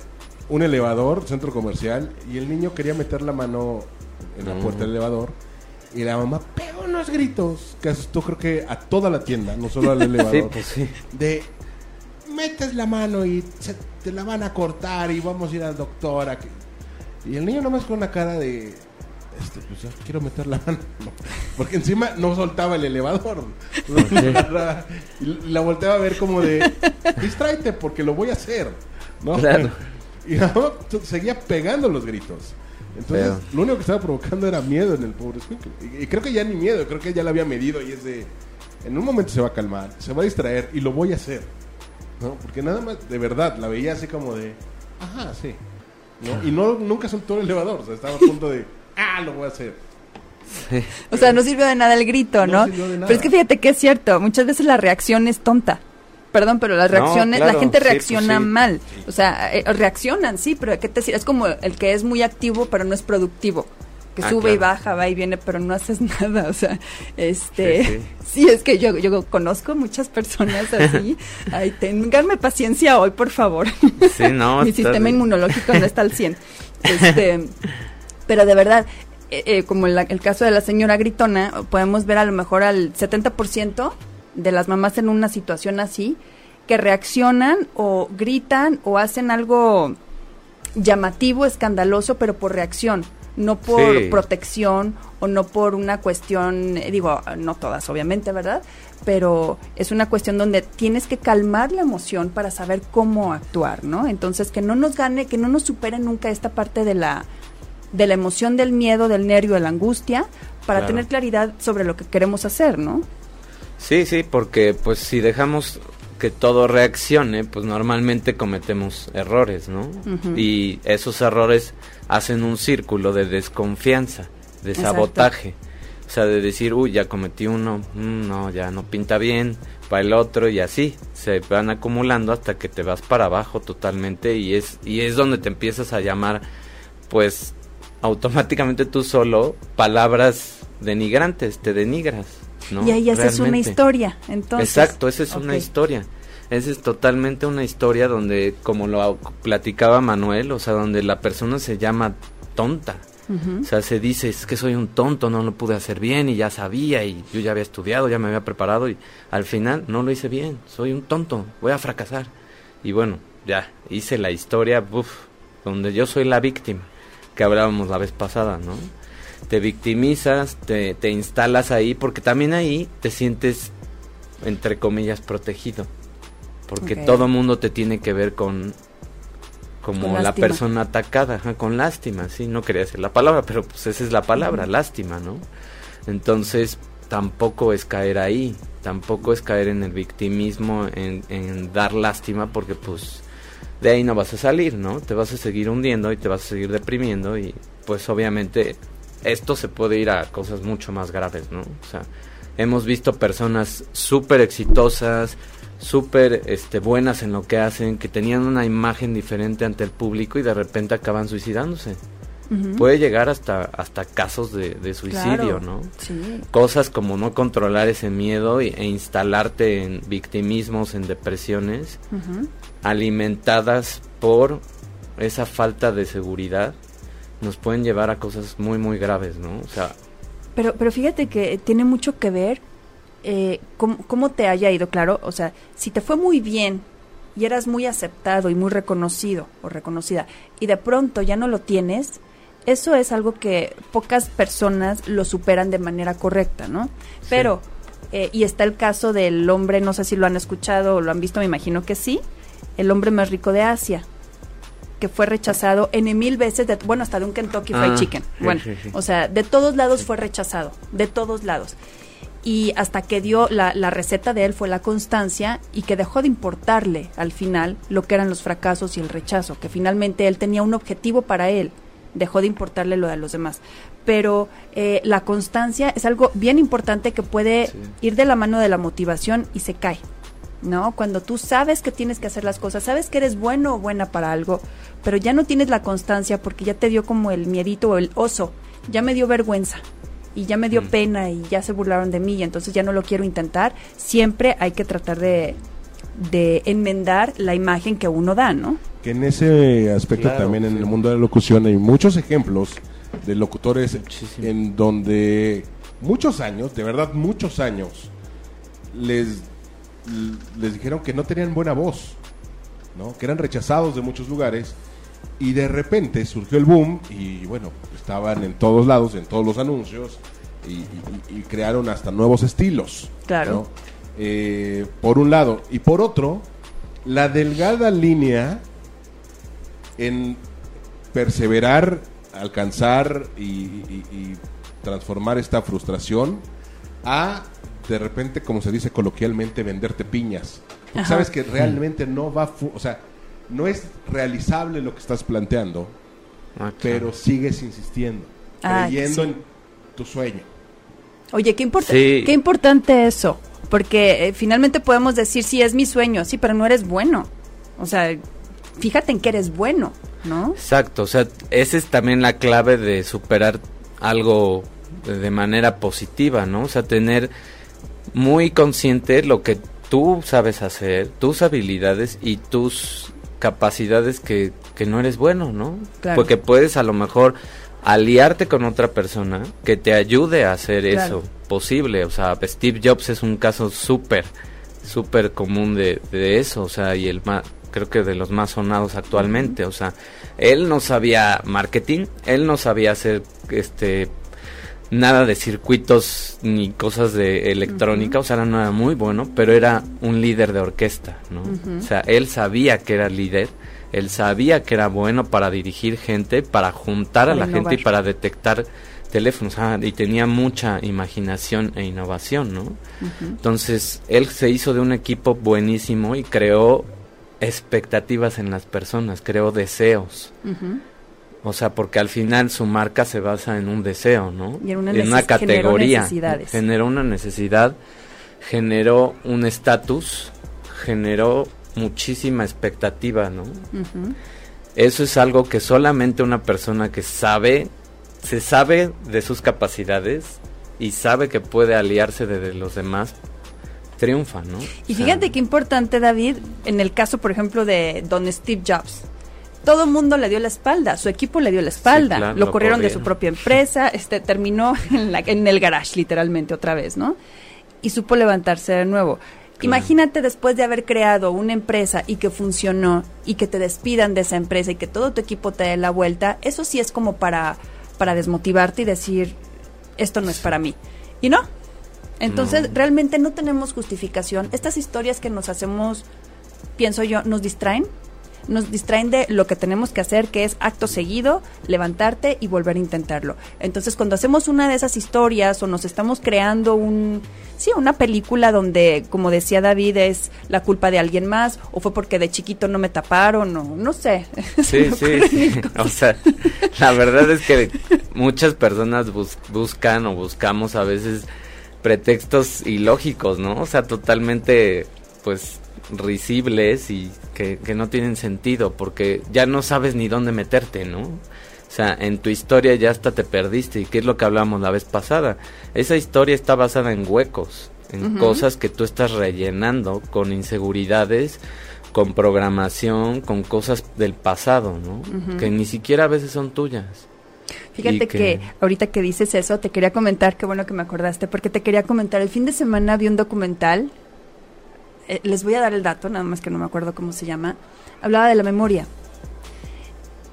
un elevador, centro comercial, y el niño quería meter la mano en la puerta del elevador. Y la mamá pegó unos gritos que asustó creo que a toda la tienda, no solo al elevador. Pues sí, De metes la mano y te la van a cortar y vamos a ir al doctor. Y el niño nomás con una cara de este, pues ya quiero meter la mano. Porque encima no soltaba el elevador. y la volteaba a ver como de, distráete porque lo voy a hacer. ¿no? Y seguía pegando los gritos. Entonces, lo único que estaba provocando era miedo en el pobre Y, y creo que ya ni miedo, creo que ya lo había medido y es de, en un momento se va a calmar, se va a distraer y lo voy a hacer. ¿no? Porque nada más, de verdad, la veía así como de, ajá, sí. ¿no? Y no, nunca soltó el elevador, o sea, estaba a punto de, ah, lo voy a hacer. O sea, no sirvió de nada el grito, ¿no? Pero es que fíjate que es cierto, muchas veces la reacción es tonta. Perdón, pero las reacciones, la gente pues reacciona mal. O sea, eh, reaccionan, sí, pero ¿qué te Es como el que es muy activo, pero no es productivo que ah, sube y baja, va y viene, pero no haces nada, o sea, este, sí, es que yo, yo conozco muchas personas así, ay, ténganme paciencia hoy, por favor. Sí, no. Mi sistema inmunológico no está al 100. Este, pero de verdad, eh, eh, como el, el caso de la señora Gritona, podemos ver a lo mejor al 70% de las mamás en una situación así, que reaccionan o gritan o hacen algo llamativo, escandaloso, pero por reacción no por protección o no por una cuestión, eh, digo, no todas obviamente, ¿verdad? Pero es una cuestión donde tienes que calmar la emoción para saber cómo actuar, ¿no? Entonces, que no nos gane, que no nos supere nunca esta parte de la, de la emoción, del miedo, del nervio, de la angustia, para tener claridad sobre lo que queremos hacer, ¿no? Sí, sí, porque pues si dejamos que todo reaccione, pues normalmente cometemos errores, ¿no? Y esos errores hacen un círculo de desconfianza, de sabotaje. O sea, de decir, uy, ya cometí uno, mm, no, ya no pinta bien, para el otro y así. Se van acumulando hasta que te vas para abajo totalmente y es, y es donde te empiezas a llamar, pues, automáticamente tú solo palabras denigrantes, te denigras. Y ahí haces una historia, entonces. Exacto, esa es una historia. Esa es totalmente una historia donde, como lo platicaba Manuel, o sea, donde la persona se llama tonta. O sea, se dice, es que soy un tonto, no lo pude hacer bien y ya sabía y yo ya había estudiado, ya me había preparado y al final no lo hice bien, soy un tonto, voy a fracasar. Y bueno, ya, hice la historia, donde yo soy la víctima, que hablábamos la vez pasada, ¿no? te victimizas, te, te instalas ahí, porque también ahí te sientes, entre comillas, protegido. Porque todo mundo te tiene que ver con como la persona atacada, con lástima, sí, no quería decir la palabra, pero pues esa es la palabra, lástima, ¿no? Entonces, tampoco es caer ahí, tampoco es caer en el victimismo, en, en dar lástima, porque pues de ahí no vas a salir, ¿no? Te vas a seguir hundiendo y te vas a seguir deprimiendo y pues obviamente esto se puede ir a cosas mucho más graves, ¿no? O sea, hemos visto personas súper exitosas, súper este, buenas en lo que hacen, que tenían una imagen diferente ante el público y de repente acaban suicidándose. Puede llegar hasta, hasta casos de, suicidio, ¿no? Sí. Cosas como no controlar ese miedo e, instalarte en victimismos, en depresiones, alimentadas por esa falta de seguridad nos pueden llevar a cosas muy, muy graves, ¿no? O sea... Pero, pero fíjate que tiene mucho que ver eh, cómo, te haya ido, claro. O sea, si te fue muy bien y eras muy aceptado y muy reconocido o reconocida y de pronto ya no lo tienes, eso es algo que pocas personas lo superan de manera correcta, ¿no? Pero, eh, y está el caso del hombre, no sé si lo han escuchado o lo han visto, me imagino que sí, el hombre más rico de Asia que fue rechazado en mil veces, de, bueno, hasta de un Kentucky Fried ah, Chicken. bueno, o sea, de todos lados fue rechazado, de todos lados. Y hasta que dio la, la, receta de él fue la constancia y que dejó de importarle al final lo que eran los fracasos y el rechazo, que finalmente él tenía un objetivo para él, dejó de importarle lo de los demás. Pero eh, la constancia es algo bien importante que puede ir de la mano de la motivación y se cae. ¿No? Cuando tú sabes que tienes que hacer las cosas, sabes que eres bueno o buena para algo, pero ya no tienes la constancia porque ya te dio como el miedito o el oso, ya me dio vergüenza y ya me dio mm. pena y ya se burlaron de mí y entonces ya no lo quiero intentar, siempre hay que tratar de, de enmendar la imagen que uno da, ¿no? Que en ese aspecto también en el mundo de la locución hay muchos ejemplos de locutores en donde muchos años, de verdad muchos años, les les dijeron que no tenían buena voz, ¿no? que eran rechazados de muchos lugares Y de repente surgió el boom y bueno, estaban en todos lados, en todos los anuncios y, crearon hasta nuevos estilos. Claro. Eh, por un lado. Y por otro, la delgada línea en perseverar, alcanzar y, transformar esta frustración a de repente, como se dice coloquialmente, venderte piñas. sabes que realmente no va, o sea, no es realizable lo que estás planteando, ah, pero sigues insistiendo, creyendo en tu sueño. Oye, qué, qué importante eso, porque eh, finalmente podemos decir, sí, es mi sueño, sí, pero no eres bueno. O sea, fíjate en que eres bueno, ¿no? Exacto, o sea, esa es también la clave de superar algo de manera positiva, ¿no? O sea, tener muy consciente lo que tú sabes hacer, tus habilidades y tus capacidades que, que no eres bueno, ¿no? Porque puedes a lo mejor aliarte con otra persona que te ayude a hacer eso posible. O sea, Steve Jobs es un caso súper, súper común de, de, eso. O sea, y el más, creo que de los más sonados actualmente. O sea, él no sabía marketing, él no sabía hacer este nada de circuitos ni cosas de electrónica, o sea, no era muy bueno, pero era un líder de orquesta, ¿no? O sea, él sabía que era líder él sabía que era bueno para dirigir gente, para juntar a la gente y para detectar teléfonos ah, y tenía mucha imaginación e innovación, ¿no? Entonces, él se hizo de un equipo buenísimo y creó expectativas en las personas, creó deseos. O sea, porque al final su marca se basa en un deseo, ¿no? Y en una, categoría. Generó una necesidad, generó un estatus, generó muchísima expectativa, ¿no? Eso es algo que solamente una persona que sabe, se sabe de sus capacidades y sabe que puede aliarse de, los demás, triunfa, ¿no? Y fíjate qué importante, David, en el caso, por ejemplo, de don Steve Jobs. Todo el mundo le dio la espalda, su equipo le dio la espalda, lo, corrieron de su propia empresa, este terminó en, la, en el garage literalmente otra vez, ¿no? Y supo levantarse de nuevo. Imagínate después de haber creado una empresa y que funcionó y que te despidan de esa empresa y que todo tu equipo te dé la vuelta, eso sí es como para, para desmotivarte y decir, esto no es para mí. Y no. Entonces, realmente no tenemos justificación. Estas historias que nos hacemos, pienso yo, nos distraen nos distraen de lo que tenemos que hacer, que es acto seguido, levantarte y volver a intentarlo. Entonces, cuando hacemos una de esas historias o nos estamos creando un, sí, una película donde, como decía David, es la culpa de alguien más, o fue porque de chiquito no me taparon, o no sé. Sí, sí, O sea, la verdad es que muchas personas buscan o buscamos a veces pretextos ilógicos, ¿no? O sea, totalmente, pues, risibles y que, no tienen sentido porque ya no sabes ni dónde meterte, ¿no? O sea, en tu historia ya hasta te perdiste y qué es lo que hablamos la vez pasada. Esa historia está basada en huecos, en cosas que tú estás rellenando con inseguridades, con programación, con cosas del pasado, ¿no? Que ni siquiera a veces son tuyas. Fíjate que... que... ahorita que dices eso, te quería comentar, qué bueno que me acordaste, porque te quería comentar, el fin de semana vi un documental eh, les voy a dar el dato, nada más que no me acuerdo cómo se llama, hablaba de la memoria.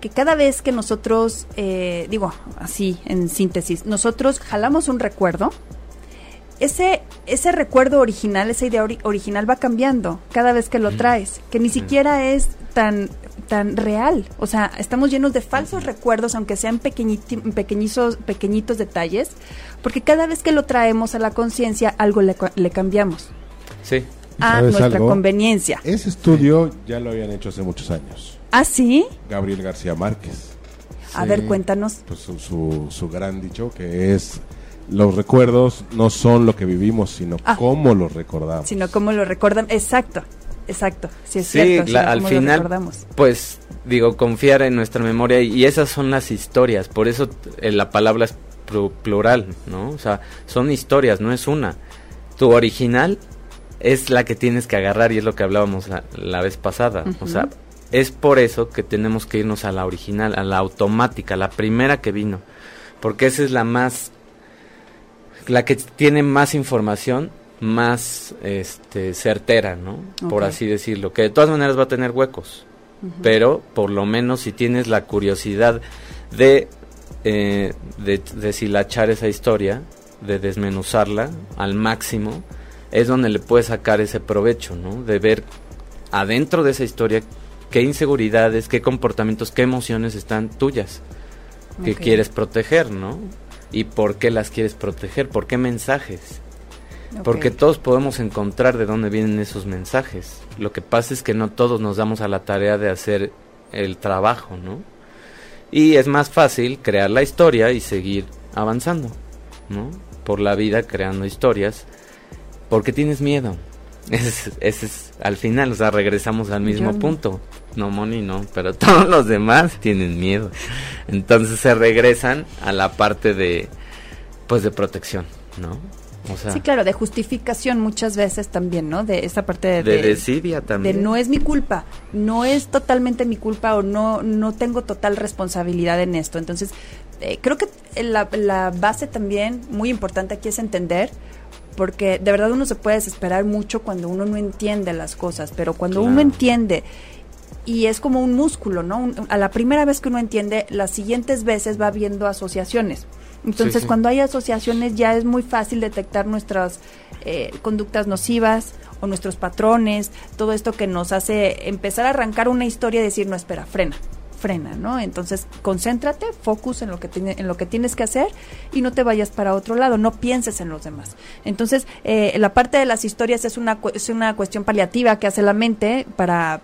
Que cada vez que nosotros, eh, digo así en síntesis, nosotros jalamos un recuerdo, ese, ese recuerdo original, esa idea original va cambiando cada vez que lo traes, que ni siquiera es tan, tan real. O sea, estamos llenos de falsos recuerdos, aunque sean pequeñitos, pequeñitos detalles, porque cada vez que lo traemos a la conciencia, algo le, le cambiamos. Sí a nuestra conveniencia. Ese estudio ya lo habían hecho hace muchos años. ¿Ah, sí? Gabriel García Márquez. A ver, cuéntanos. Pues su, su, gran dicho que es los recuerdos no son lo que vivimos, sino ah. cómo los recordamos. Sino cómo lo recordan. Exacto, exacto. Sí, es cierto, al final, pues digo, confiar en nuestra memoria y esas son las historias. Por eso eh, la palabra es plural, ¿no? O sea, son historias, no es una. Tu original es la que tienes que agarrar y es lo que hablábamos la, vez pasada. O sea, es por eso que tenemos que irnos a la original, a la automática, la primera que vino. Porque esa es la más, la que tiene más información, más este, certera, ¿no? Por así decirlo. Que de todas maneras va a tener huecos. Pero por lo menos si tienes la curiosidad de, eh, de deshilachar esa historia, de desmenuzarla al máximo, es donde le puedes sacar ese provecho, ¿no? De ver adentro de esa historia qué inseguridades, qué comportamientos, qué emociones están tuyas, que quieres proteger, ¿no? Y por qué las quieres proteger, por qué mensajes. Porque todos podemos encontrar de dónde vienen esos mensajes. Lo que pasa es que no todos nos damos a la tarea de hacer el trabajo, ¿no? Y es más fácil crear la historia y seguir avanzando, ¿no? Por la vida creando historias, porque tienes miedo. Ese es, al final, o sea, regresamos al mismo punto. No, Moni, no, pero todos los demás tienen miedo. Entonces se regresan a la parte de, pues, de protección, ¿no? O sea, sí, claro, de justificación muchas veces también, ¿no? De esa parte de, de, desidia también. De no es mi culpa, no es totalmente mi culpa o no, no tengo total responsabilidad en esto. Entonces, eh, creo que la, la base también, muy importante aquí es entender porque de verdad uno se puede desesperar mucho cuando uno no entiende las cosas, pero cuando uno entiende y es como un músculo, ¿no? a la primera vez que uno entiende, las siguientes veces va viendo asociaciones. Entonces, cuando hay asociaciones ya es muy fácil detectar nuestras eh, conductas nocivas o nuestros patrones, todo esto que nos hace empezar a arrancar una historia y decir, no, espera, frena frena, ¿no? Entonces, concéntrate, focus en lo que tiene, en lo que tienes que hacer y no te vayas para otro lado, no pienses en los demás. Entonces, eh, la parte de las historias es una es una cuestión paliativa que hace la mente para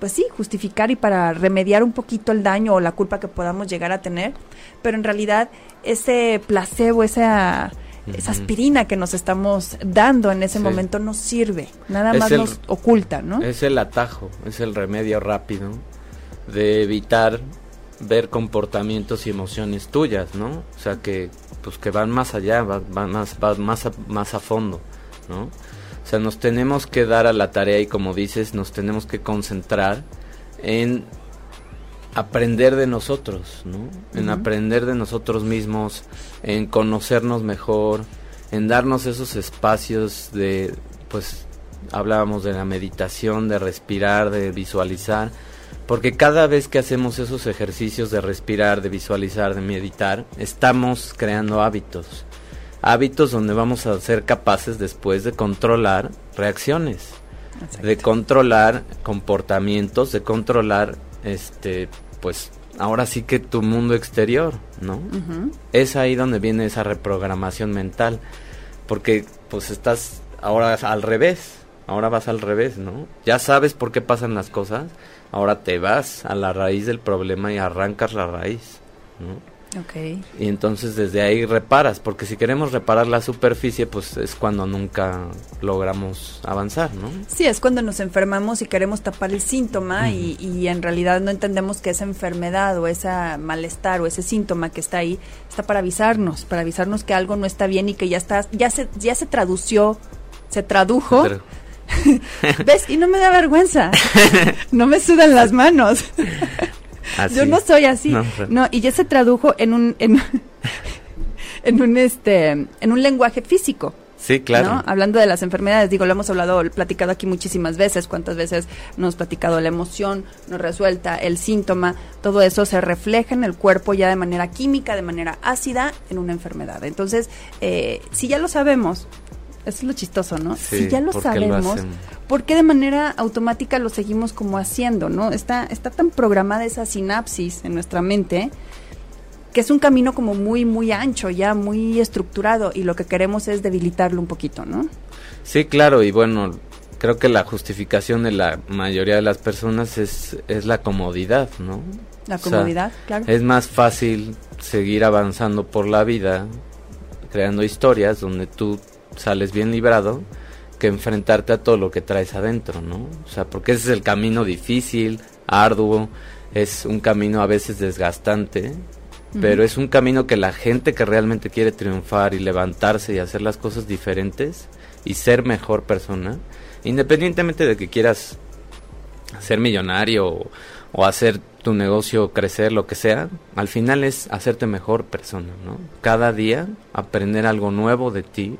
pues sí, justificar y para remediar un poquito el daño o la culpa que podamos llegar a tener, pero en realidad ese placebo, esa esa aspirina que nos estamos dando en ese momento no sirve, nada más nos oculta, ¿no? Es el atajo, es el remedio rápido de evitar ver comportamientos y emociones tuyas, ¿no? O sea, que pues que van más allá, van, más, más, a, más a fondo, ¿no? O sea, nos tenemos que dar a la tarea y como dices, nos tenemos que concentrar en aprender de nosotros, ¿no? En aprender de nosotros mismos, en conocernos mejor, en darnos esos espacios de, pues, hablábamos de la meditación, de respirar, de visualizar, porque cada vez que hacemos esos ejercicios de respirar, de visualizar, de meditar, estamos creando hábitos. Hábitos donde vamos a ser capaces después de controlar reacciones, de controlar comportamientos, de controlar este pues ahora sí que tu mundo exterior, ¿no? Es ahí donde viene esa reprogramación mental, porque pues estás ahora al revés, ahora vas al revés, ¿no? Ya sabes por qué pasan las cosas, Ahora te vas a la raíz del problema y arrancas la raíz. ¿no? Okay. Y entonces desde ahí reparas, porque si queremos reparar la superficie, pues es cuando nunca logramos avanzar, ¿no? Sí, es cuando nos enfermamos y queremos tapar el síntoma y, y, en realidad no entendemos que esa enfermedad o ese malestar o ese síntoma que está ahí está para avisarnos, para avisarnos que algo no está bien y que ya está, ya se, ya se tradució, se tradujo. ¿Ves? Y no me da vergüenza. No me sudan las manos. Yo no soy así. No, y ya se tradujo en un en, en un este en un lenguaje físico. Sí, claro. Hablando de las enfermedades, digo, lo hemos hablado, platicado aquí muchísimas veces, cuántas veces nos hemos platicado la emoción no resuelta, el síntoma, todo eso se refleja en el cuerpo ya de manera química, de manera ácida, en una enfermedad. Entonces, eh, si ya lo sabemos, eso es lo chistoso, ¿no? si ya lo sabemos, ¿por qué de manera automática lo seguimos como haciendo, no? Está, está tan programada esa sinapsis en nuestra mente que es un camino como muy, muy ancho, ya muy estructurado, y lo que queremos es debilitarlo un poquito, ¿no? Sí, claro, y bueno, creo que la justificación de la mayoría de las personas es, es la comodidad, ¿no? La comodidad, claro. Es más fácil seguir avanzando por la vida, creando historias donde tú sales bien librado que enfrentarte a todo lo que traes adentro, ¿no? O sea, porque ese es el camino difícil, arduo, es un camino a veces desgastante, pero es un camino que la gente que realmente quiere triunfar y levantarse y hacer las cosas diferentes y ser mejor persona, independientemente de que quieras ser millonario o, o hacer tu negocio crecer, lo que sea, al final es hacerte mejor persona, ¿no? Cada día aprender algo nuevo de ti,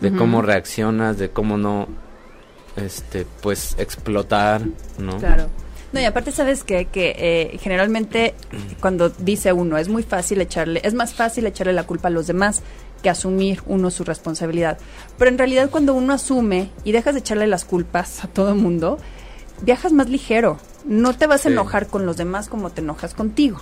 de cómo reaccionas, de cómo no, este, pues explotar, ¿no? Claro. No, y aparte sabes que, que eh, generalmente cuando dice uno, es muy fácil echarle, es más fácil echarle la culpa a los demás que asumir uno su responsabilidad. Pero en realidad cuando uno asume y dejas de echarle las culpas a todo el mundo, viajas más ligero. No te vas a enojar con los demás como te enojas contigo.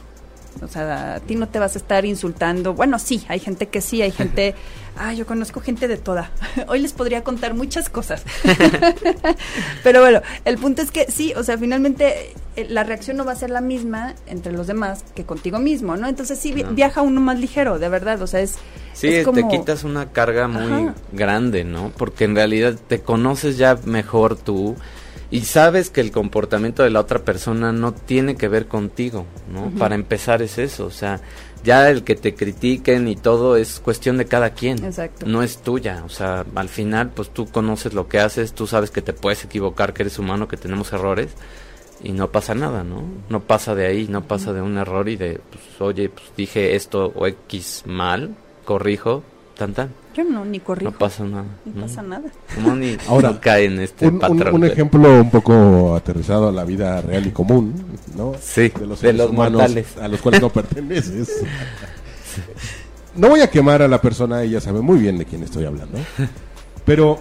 O sea, a ti no te vas a estar insultando. Bueno, sí, hay gente que sí, hay gente... Ah, yo conozco gente de toda. Hoy les podría contar muchas cosas. Pero bueno, el punto es que sí, o sea, finalmente eh, la reacción no va a ser la misma entre los demás que contigo mismo, ¿no? Entonces sí, viaja uno más ligero, de verdad. O sea, es... Sí, te quitas una carga muy grande, ¿no? Porque en realidad te conoces ya mejor tú y sabes que el comportamiento de la otra persona no tiene que ver contigo, ¿no? Para empezar es eso, o sea, ya el que te critiquen y todo es cuestión de cada quien, Exacto. no es tuya, o sea, al final pues tú conoces lo que haces, tú sabes que te puedes equivocar, que eres humano, que tenemos errores y no pasa nada, ¿no? No pasa de ahí, no pasa de un error y de, pues, oye, pues dije esto o X mal, corrijo, tan tan. Yo no, ni corrijo. No pasa nada. No, pasa nada. ¿Cómo ni Ahora, cae en este un, patrón? Un, ejemplo un poco aterrizado a la vida real y común, ¿no? Sí, de los, de los humanos a los cuales no perteneces. No voy a quemar a la persona, ella sabe muy bien de quién estoy hablando. Pero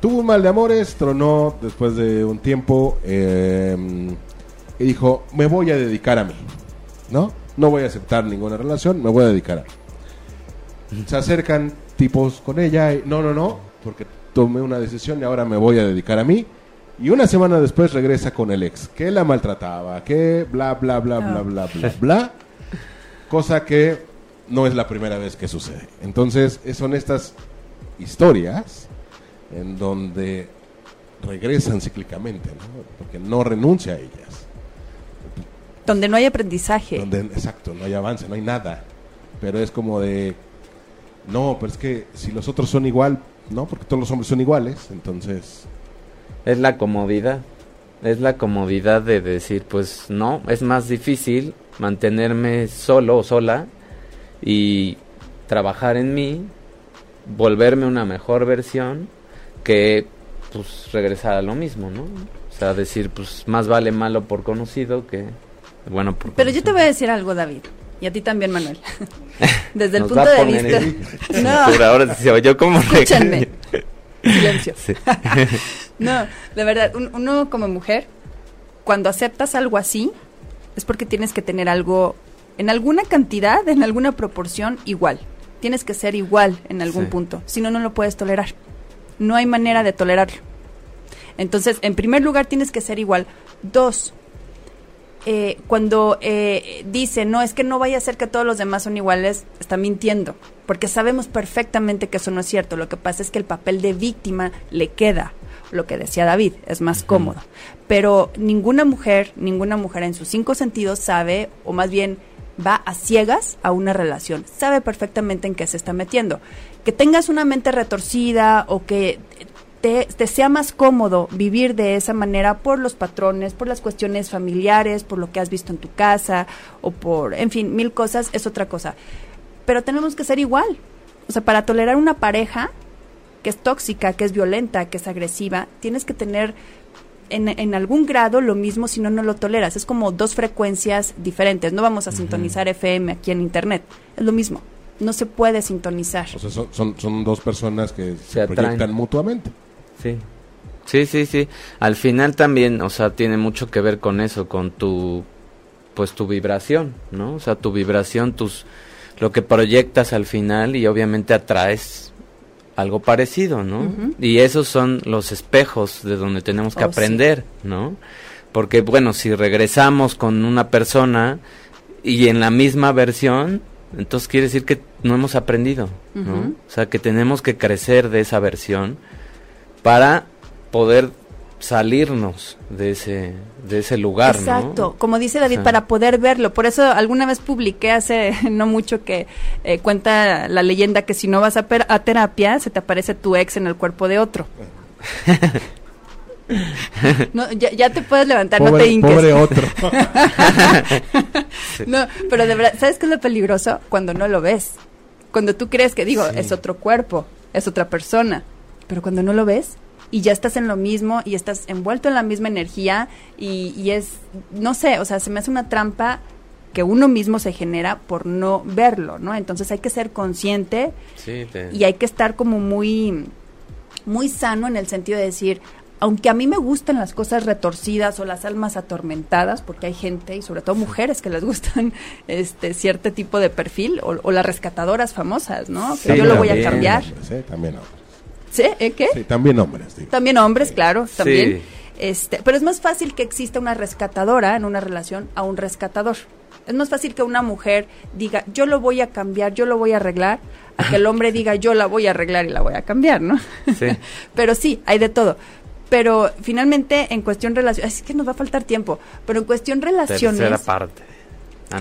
tuvo un mal de amores, tronó después de un tiempo eh, y dijo, me voy a dedicar a mí, ¿no? No voy a aceptar ninguna relación, me voy a dedicar a mí. Se acercan tipos con ella y no, no, no, porque tomé una decisión y ahora me voy a dedicar a mí. Y una semana después regresa con el ex, que la maltrataba, que bla, bla, bla, bla, bla, bla, bla. Cosa que no es la primera vez que sucede. Entonces, son estas historias en donde regresan cíclicamente, ¿no? porque no renuncia a ellas. Donde no hay aprendizaje. Donde, exacto, no hay avance, no hay nada. Pero es como de, no, pero es que si los otros son igual, no, porque todos los hombres son iguales, entonces... Es la comodidad, es la comodidad de decir, pues no, es más difícil mantenerme solo o sola y trabajar en mí, volverme una mejor versión que pues regresar a lo mismo, ¿no? O sea, decir, pues más vale malo por conocido que bueno por Pero yo te voy a decir algo, David. Y a ti también, Manuel. Desde el punto de vista. no. ahora sí, como Escúchenme. Silencio. no, de verdad, uno como mujer, cuando aceptas algo así, es porque tienes que tener algo en alguna cantidad, en alguna proporción, igual. Tienes que ser igual en algún sí. punto. Si no, no lo puedes tolerar. No hay manera de tolerarlo. Entonces, en primer lugar, tienes que ser igual. Dos, eh, cuando eh, dice, no, es que no vaya a ser que todos los demás son iguales, está mintiendo, porque sabemos perfectamente que eso no es cierto. Lo que pasa es que el papel de víctima le queda, lo que decía David, es más uh -huh. cómodo. Pero ninguna mujer, ninguna mujer en sus cinco sentidos sabe, o más bien va a ciegas a una relación, sabe perfectamente en qué se está metiendo. Que tengas una mente retorcida o que te, te, sea más cómodo vivir de esa manera por los patrones, por las cuestiones familiares, por lo que has visto en tu casa o por, en fin, mil cosas, es otra cosa. Pero tenemos que ser igual. O sea, para tolerar una pareja que es tóxica, que es violenta, que es agresiva, tienes que tener en, en, algún grado lo mismo, si no, no lo toleras. Es como dos frecuencias diferentes. No vamos a uh -huh. sintonizar FM aquí en Internet. Es lo mismo. No se puede sintonizar. O sea, son, son, son dos personas que se, se proyectan mutuamente. Sí. Sí, sí, sí. Al final también, o sea, tiene mucho que ver con eso, con tu, pues tu vibración, ¿no? O sea, tu vibración, tus, lo que proyectas al final y obviamente atraes algo parecido, ¿no? Uh -huh. Y esos son los espejos de donde tenemos que oh, aprender, sí. ¿no? Porque, bueno, si regresamos con una persona y en la misma versión, entonces quiere decir que no hemos aprendido, uh -huh. ¿no? O sea, que tenemos que crecer de esa versión para poder salirnos de ese de ese lugar exacto. ¿no? como dice David o sea, para poder verlo. Por eso alguna vez publiqué hace no mucho que eh, cuenta la leyenda que si no vas a, a, terapia se te aparece tu ex en el cuerpo de otro. No, ya, ya, te puedes levantar pobre, no te hinques. pobre otro. No pero de verdad sabes qué es lo peligroso cuando no lo ves. Cuando tú crees que digo sí. es otro cuerpo es otra persona pero cuando no lo ves y ya estás en lo mismo y estás envuelto en la misma energía y, y es, no sé, o sea, se me hace una trampa que uno mismo se genera por no verlo, ¿no? Entonces hay que ser consciente y hay que estar como muy, muy sano en el sentido de decir, aunque a mí me gustan las cosas retorcidas o las almas atormentadas, porque hay gente y sobre todo mujeres que les gustan este cierto tipo de perfil o, las rescatadoras famosas, ¿no? que yo lo voy a cambiar. ¿eh? también. ¿Sí? ¿Eh, ¿Qué? Sí, también hombres. También hombres, claro, también. Este, pero es más fácil que exista una rescatadora en una relación a un rescatador. Es más fácil que una mujer diga, yo lo voy a cambiar, yo lo voy a arreglar, a que el hombre diga, yo la voy a arreglar y la voy a cambiar, ¿no? Sí. pero sí, hay de todo. Pero finalmente, en cuestión relación, es que nos va a faltar tiempo, pero en cuestión relaciones. Tercera parte.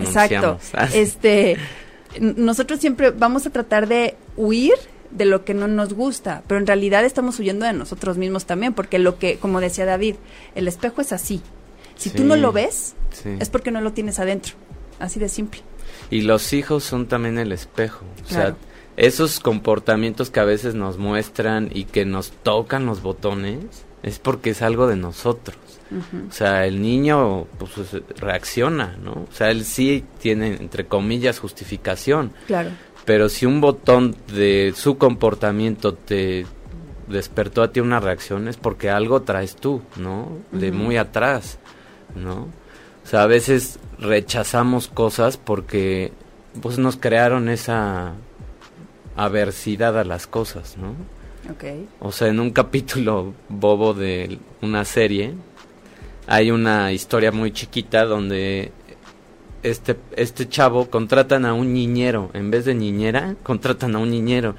Exacto. Este, nosotros siempre vamos a tratar de huir de lo que no nos gusta, pero en realidad estamos huyendo de nosotros mismos también, porque lo que, como decía David, el espejo es así. Si tú no lo ves, es porque no lo tienes adentro. Así de simple. Y los hijos son también el espejo. O sea, esos comportamientos que a veces nos muestran y que nos tocan los botones, es porque es algo de nosotros. O sea, el niño pues, reacciona, ¿no? O sea, él sí tiene, entre comillas, justificación. Claro. Pero si un botón de su comportamiento te despertó a ti una reacción, es porque algo traes tú, ¿no? De muy atrás, ¿no? O sea, a veces rechazamos cosas porque pues nos crearon esa aversidad a las cosas, ¿no? Okay. O sea, en un capítulo bobo de una serie hay una historia muy chiquita donde este este chavo contratan a un niñero, en vez de niñera, contratan a un niñero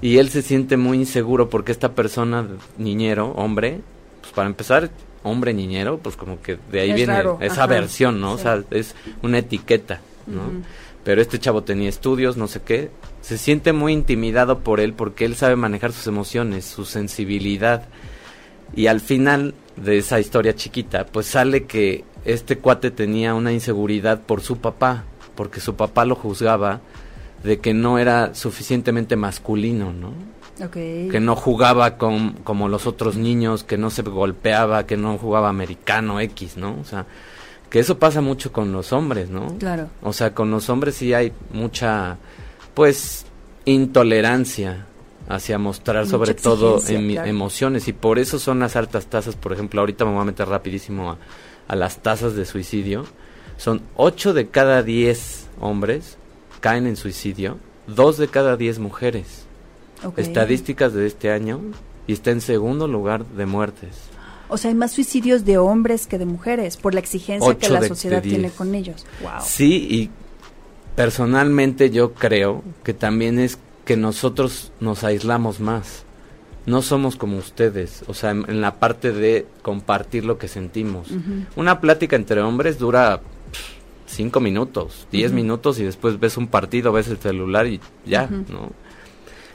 y él se siente muy inseguro porque esta persona niñero, hombre, pues para empezar hombre niñero, pues como que de ahí viene esa versión, ¿no? O sea, es una etiqueta, ¿no? Pero este chavo tenía estudios, no sé qué, se siente muy intimidado por él porque él sabe manejar sus emociones, su sensibilidad. Y al final de esa historia chiquita, pues sale que este cuate tenía una inseguridad por su papá, porque su papá lo juzgaba de que no era suficientemente masculino, ¿no? que no jugaba con, como los otros niños, que no se golpeaba, que no jugaba americano X, ¿no? O sea, que eso pasa mucho con los hombres, ¿no? Claro. O sea, con los hombres sí hay mucha, pues, intolerancia hacia mostrar sobre todo emociones. Y por eso son las altas tasas, por ejemplo, ahorita me voy a meter rapidísimo a, a las tasas de suicidio, son 8 de cada 10 hombres caen en suicidio, 2 de cada 10 mujeres. Estadísticas de este año. Y está en segundo lugar de muertes. O sea, hay más suicidios de hombres que de mujeres por la exigencia que la sociedad tiene con ellos. Sí, y personalmente yo creo que también es que nosotros nos aislamos más. No somos como ustedes, o sea, en, la parte de compartir lo que sentimos. Una plática entre hombres dura cinco minutos, diez minutos y después ves un partido, ves el celular y ya, ¿no?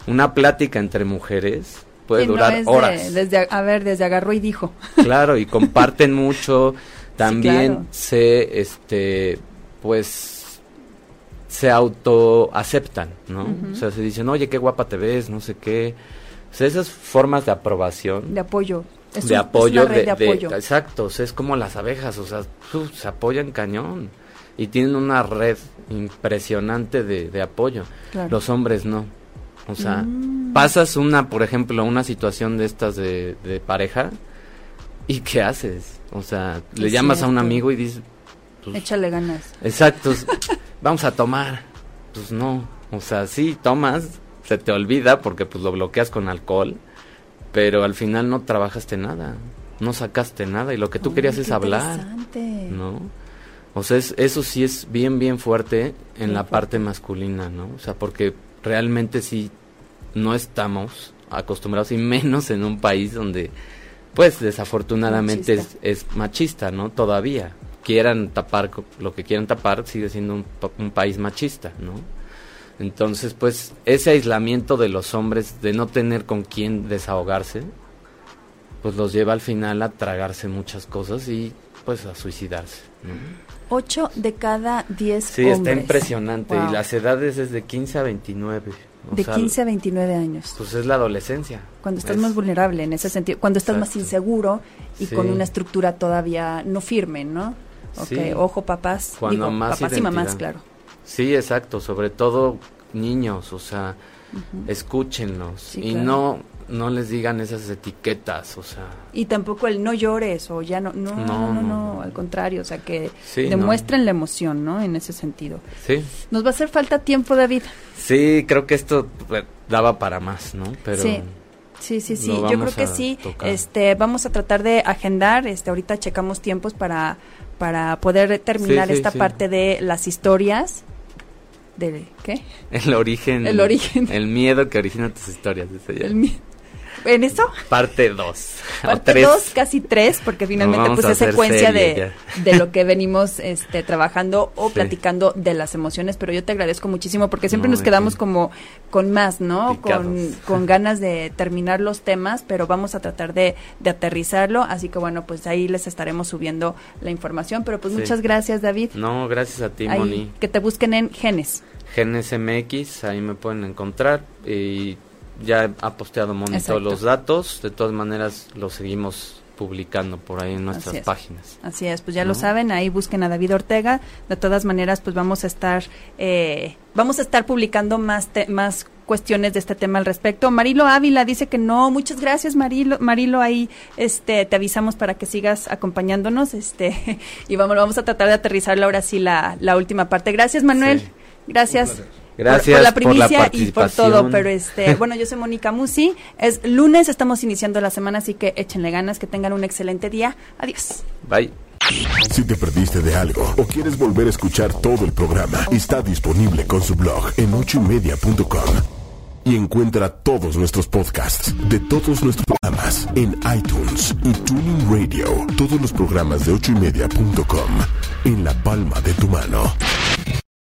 una plática entre mujeres puede durar horas. desde, a ver, desde agarró y dijo. Claro, y comparten mucho. También se, este, pues, se autoaceptan, ¿no? O sea, se dicen, oye, qué guapa te ves, no sé qué. O sea, esas formas de aprobación. De apoyo. de apoyo. de, apoyo. exacto, o sea, es como las abejas, o sea, se apoyan cañón. Y tienen una red impresionante de, de apoyo. Los hombres no. O sea, mm. pasas una, por ejemplo, una situación de estas de, pareja y ¿qué haces? O sea, le llamas a un amigo y dices... Pues, Échale ganas. Exacto, vamos a tomar. Pues no, o sea, sí, tomas, se te olvida porque pues lo bloqueas con alcohol, pero al final no trabajaste nada, no sacaste nada y lo que tú querías es hablar. ¿No? O sea, eso sí es bien, bien fuerte en la parte masculina, ¿no? O sea, porque realmente sí no estamos acostumbrados y menos en un país donde pues desafortunadamente Es, machista, ¿no? Todavía. Quieran tapar lo que quieran tapar, sigue siendo un, un, país machista, ¿no? Entonces, pues ese aislamiento de los hombres, de no tener con quién desahogarse, pues los lleva al final a tragarse muchas cosas y pues a suicidarse. ¿no? 8 de cada 10 sí, está impresionante. Y las edades es de 15 a 29. de 15 a 29 años. Pues es la adolescencia. Cuando estás más vulnerable en ese sentido, cuando estás más inseguro y con una estructura todavía no firme, ¿no? Okay, ojo papás, cuando más papás y mamás, claro. Sí, exacto, sobre todo niños, o sea, escúchenlos y no no les digan esas etiquetas, o sea. Y tampoco el no llores o ya no, no, no, no, al contrario, o sea, que demuestren la emoción, ¿no? En ese sentido. Sí. Nos va a hacer falta tiempo, David. Sí, creo que esto pues, daba para más, ¿no? Pero sí. Sí, sí, sí. Yo creo que sí. Este, vamos a tratar de agendar. Este, ahorita checamos tiempos para para poder terminar esta parte de las historias de qué el origen. El origen. El miedo que origina tus historias el miedo en eso. Parte 2. Parte 2, casi 3, porque finalmente pues es secuencia de, de, lo que venimos este, trabajando o platicando de las emociones, pero yo te agradezco muchísimo porque siempre nos quedamos como con más, ¿no? Con, con, ganas de terminar los temas, pero vamos a tratar de, de, aterrizarlo, así que bueno, pues ahí les estaremos subiendo la información, pero pues muchas gracias David. No, gracias a ti, Moni. Que te busquen en Genes. Genes MX, ahí me pueden encontrar y ya ha posteado Monito los datos, de todas maneras los seguimos publicando por ahí en nuestras páginas. Así es, pues ya lo saben, ahí busquen a David Ortega. De todas maneras, pues vamos a estar eh, vamos a estar publicando más más cuestiones de este tema al respecto. Marilo Ávila dice que no, muchas gracias Marilo, Marilo ahí este te avisamos para que sigas acompañándonos, este y vamos vamos a tratar de aterrizar ahora sí la, la última parte. Gracias Manuel. Gracias. Gracias por, la primicia y por todo. Pero este, bueno, yo soy Mónica Musi. Es lunes, estamos iniciando la semana, así que échenle ganas, que tengan un excelente día. Adiós. Bye. Si te perdiste de algo o quieres volver a escuchar todo el programa, está disponible con su blog en ochoymedia.com. Y encuentra todos nuestros podcasts de todos nuestros programas en iTunes y Tuning Radio. Todos los programas de ochoymedia.com en la palma de tu mano.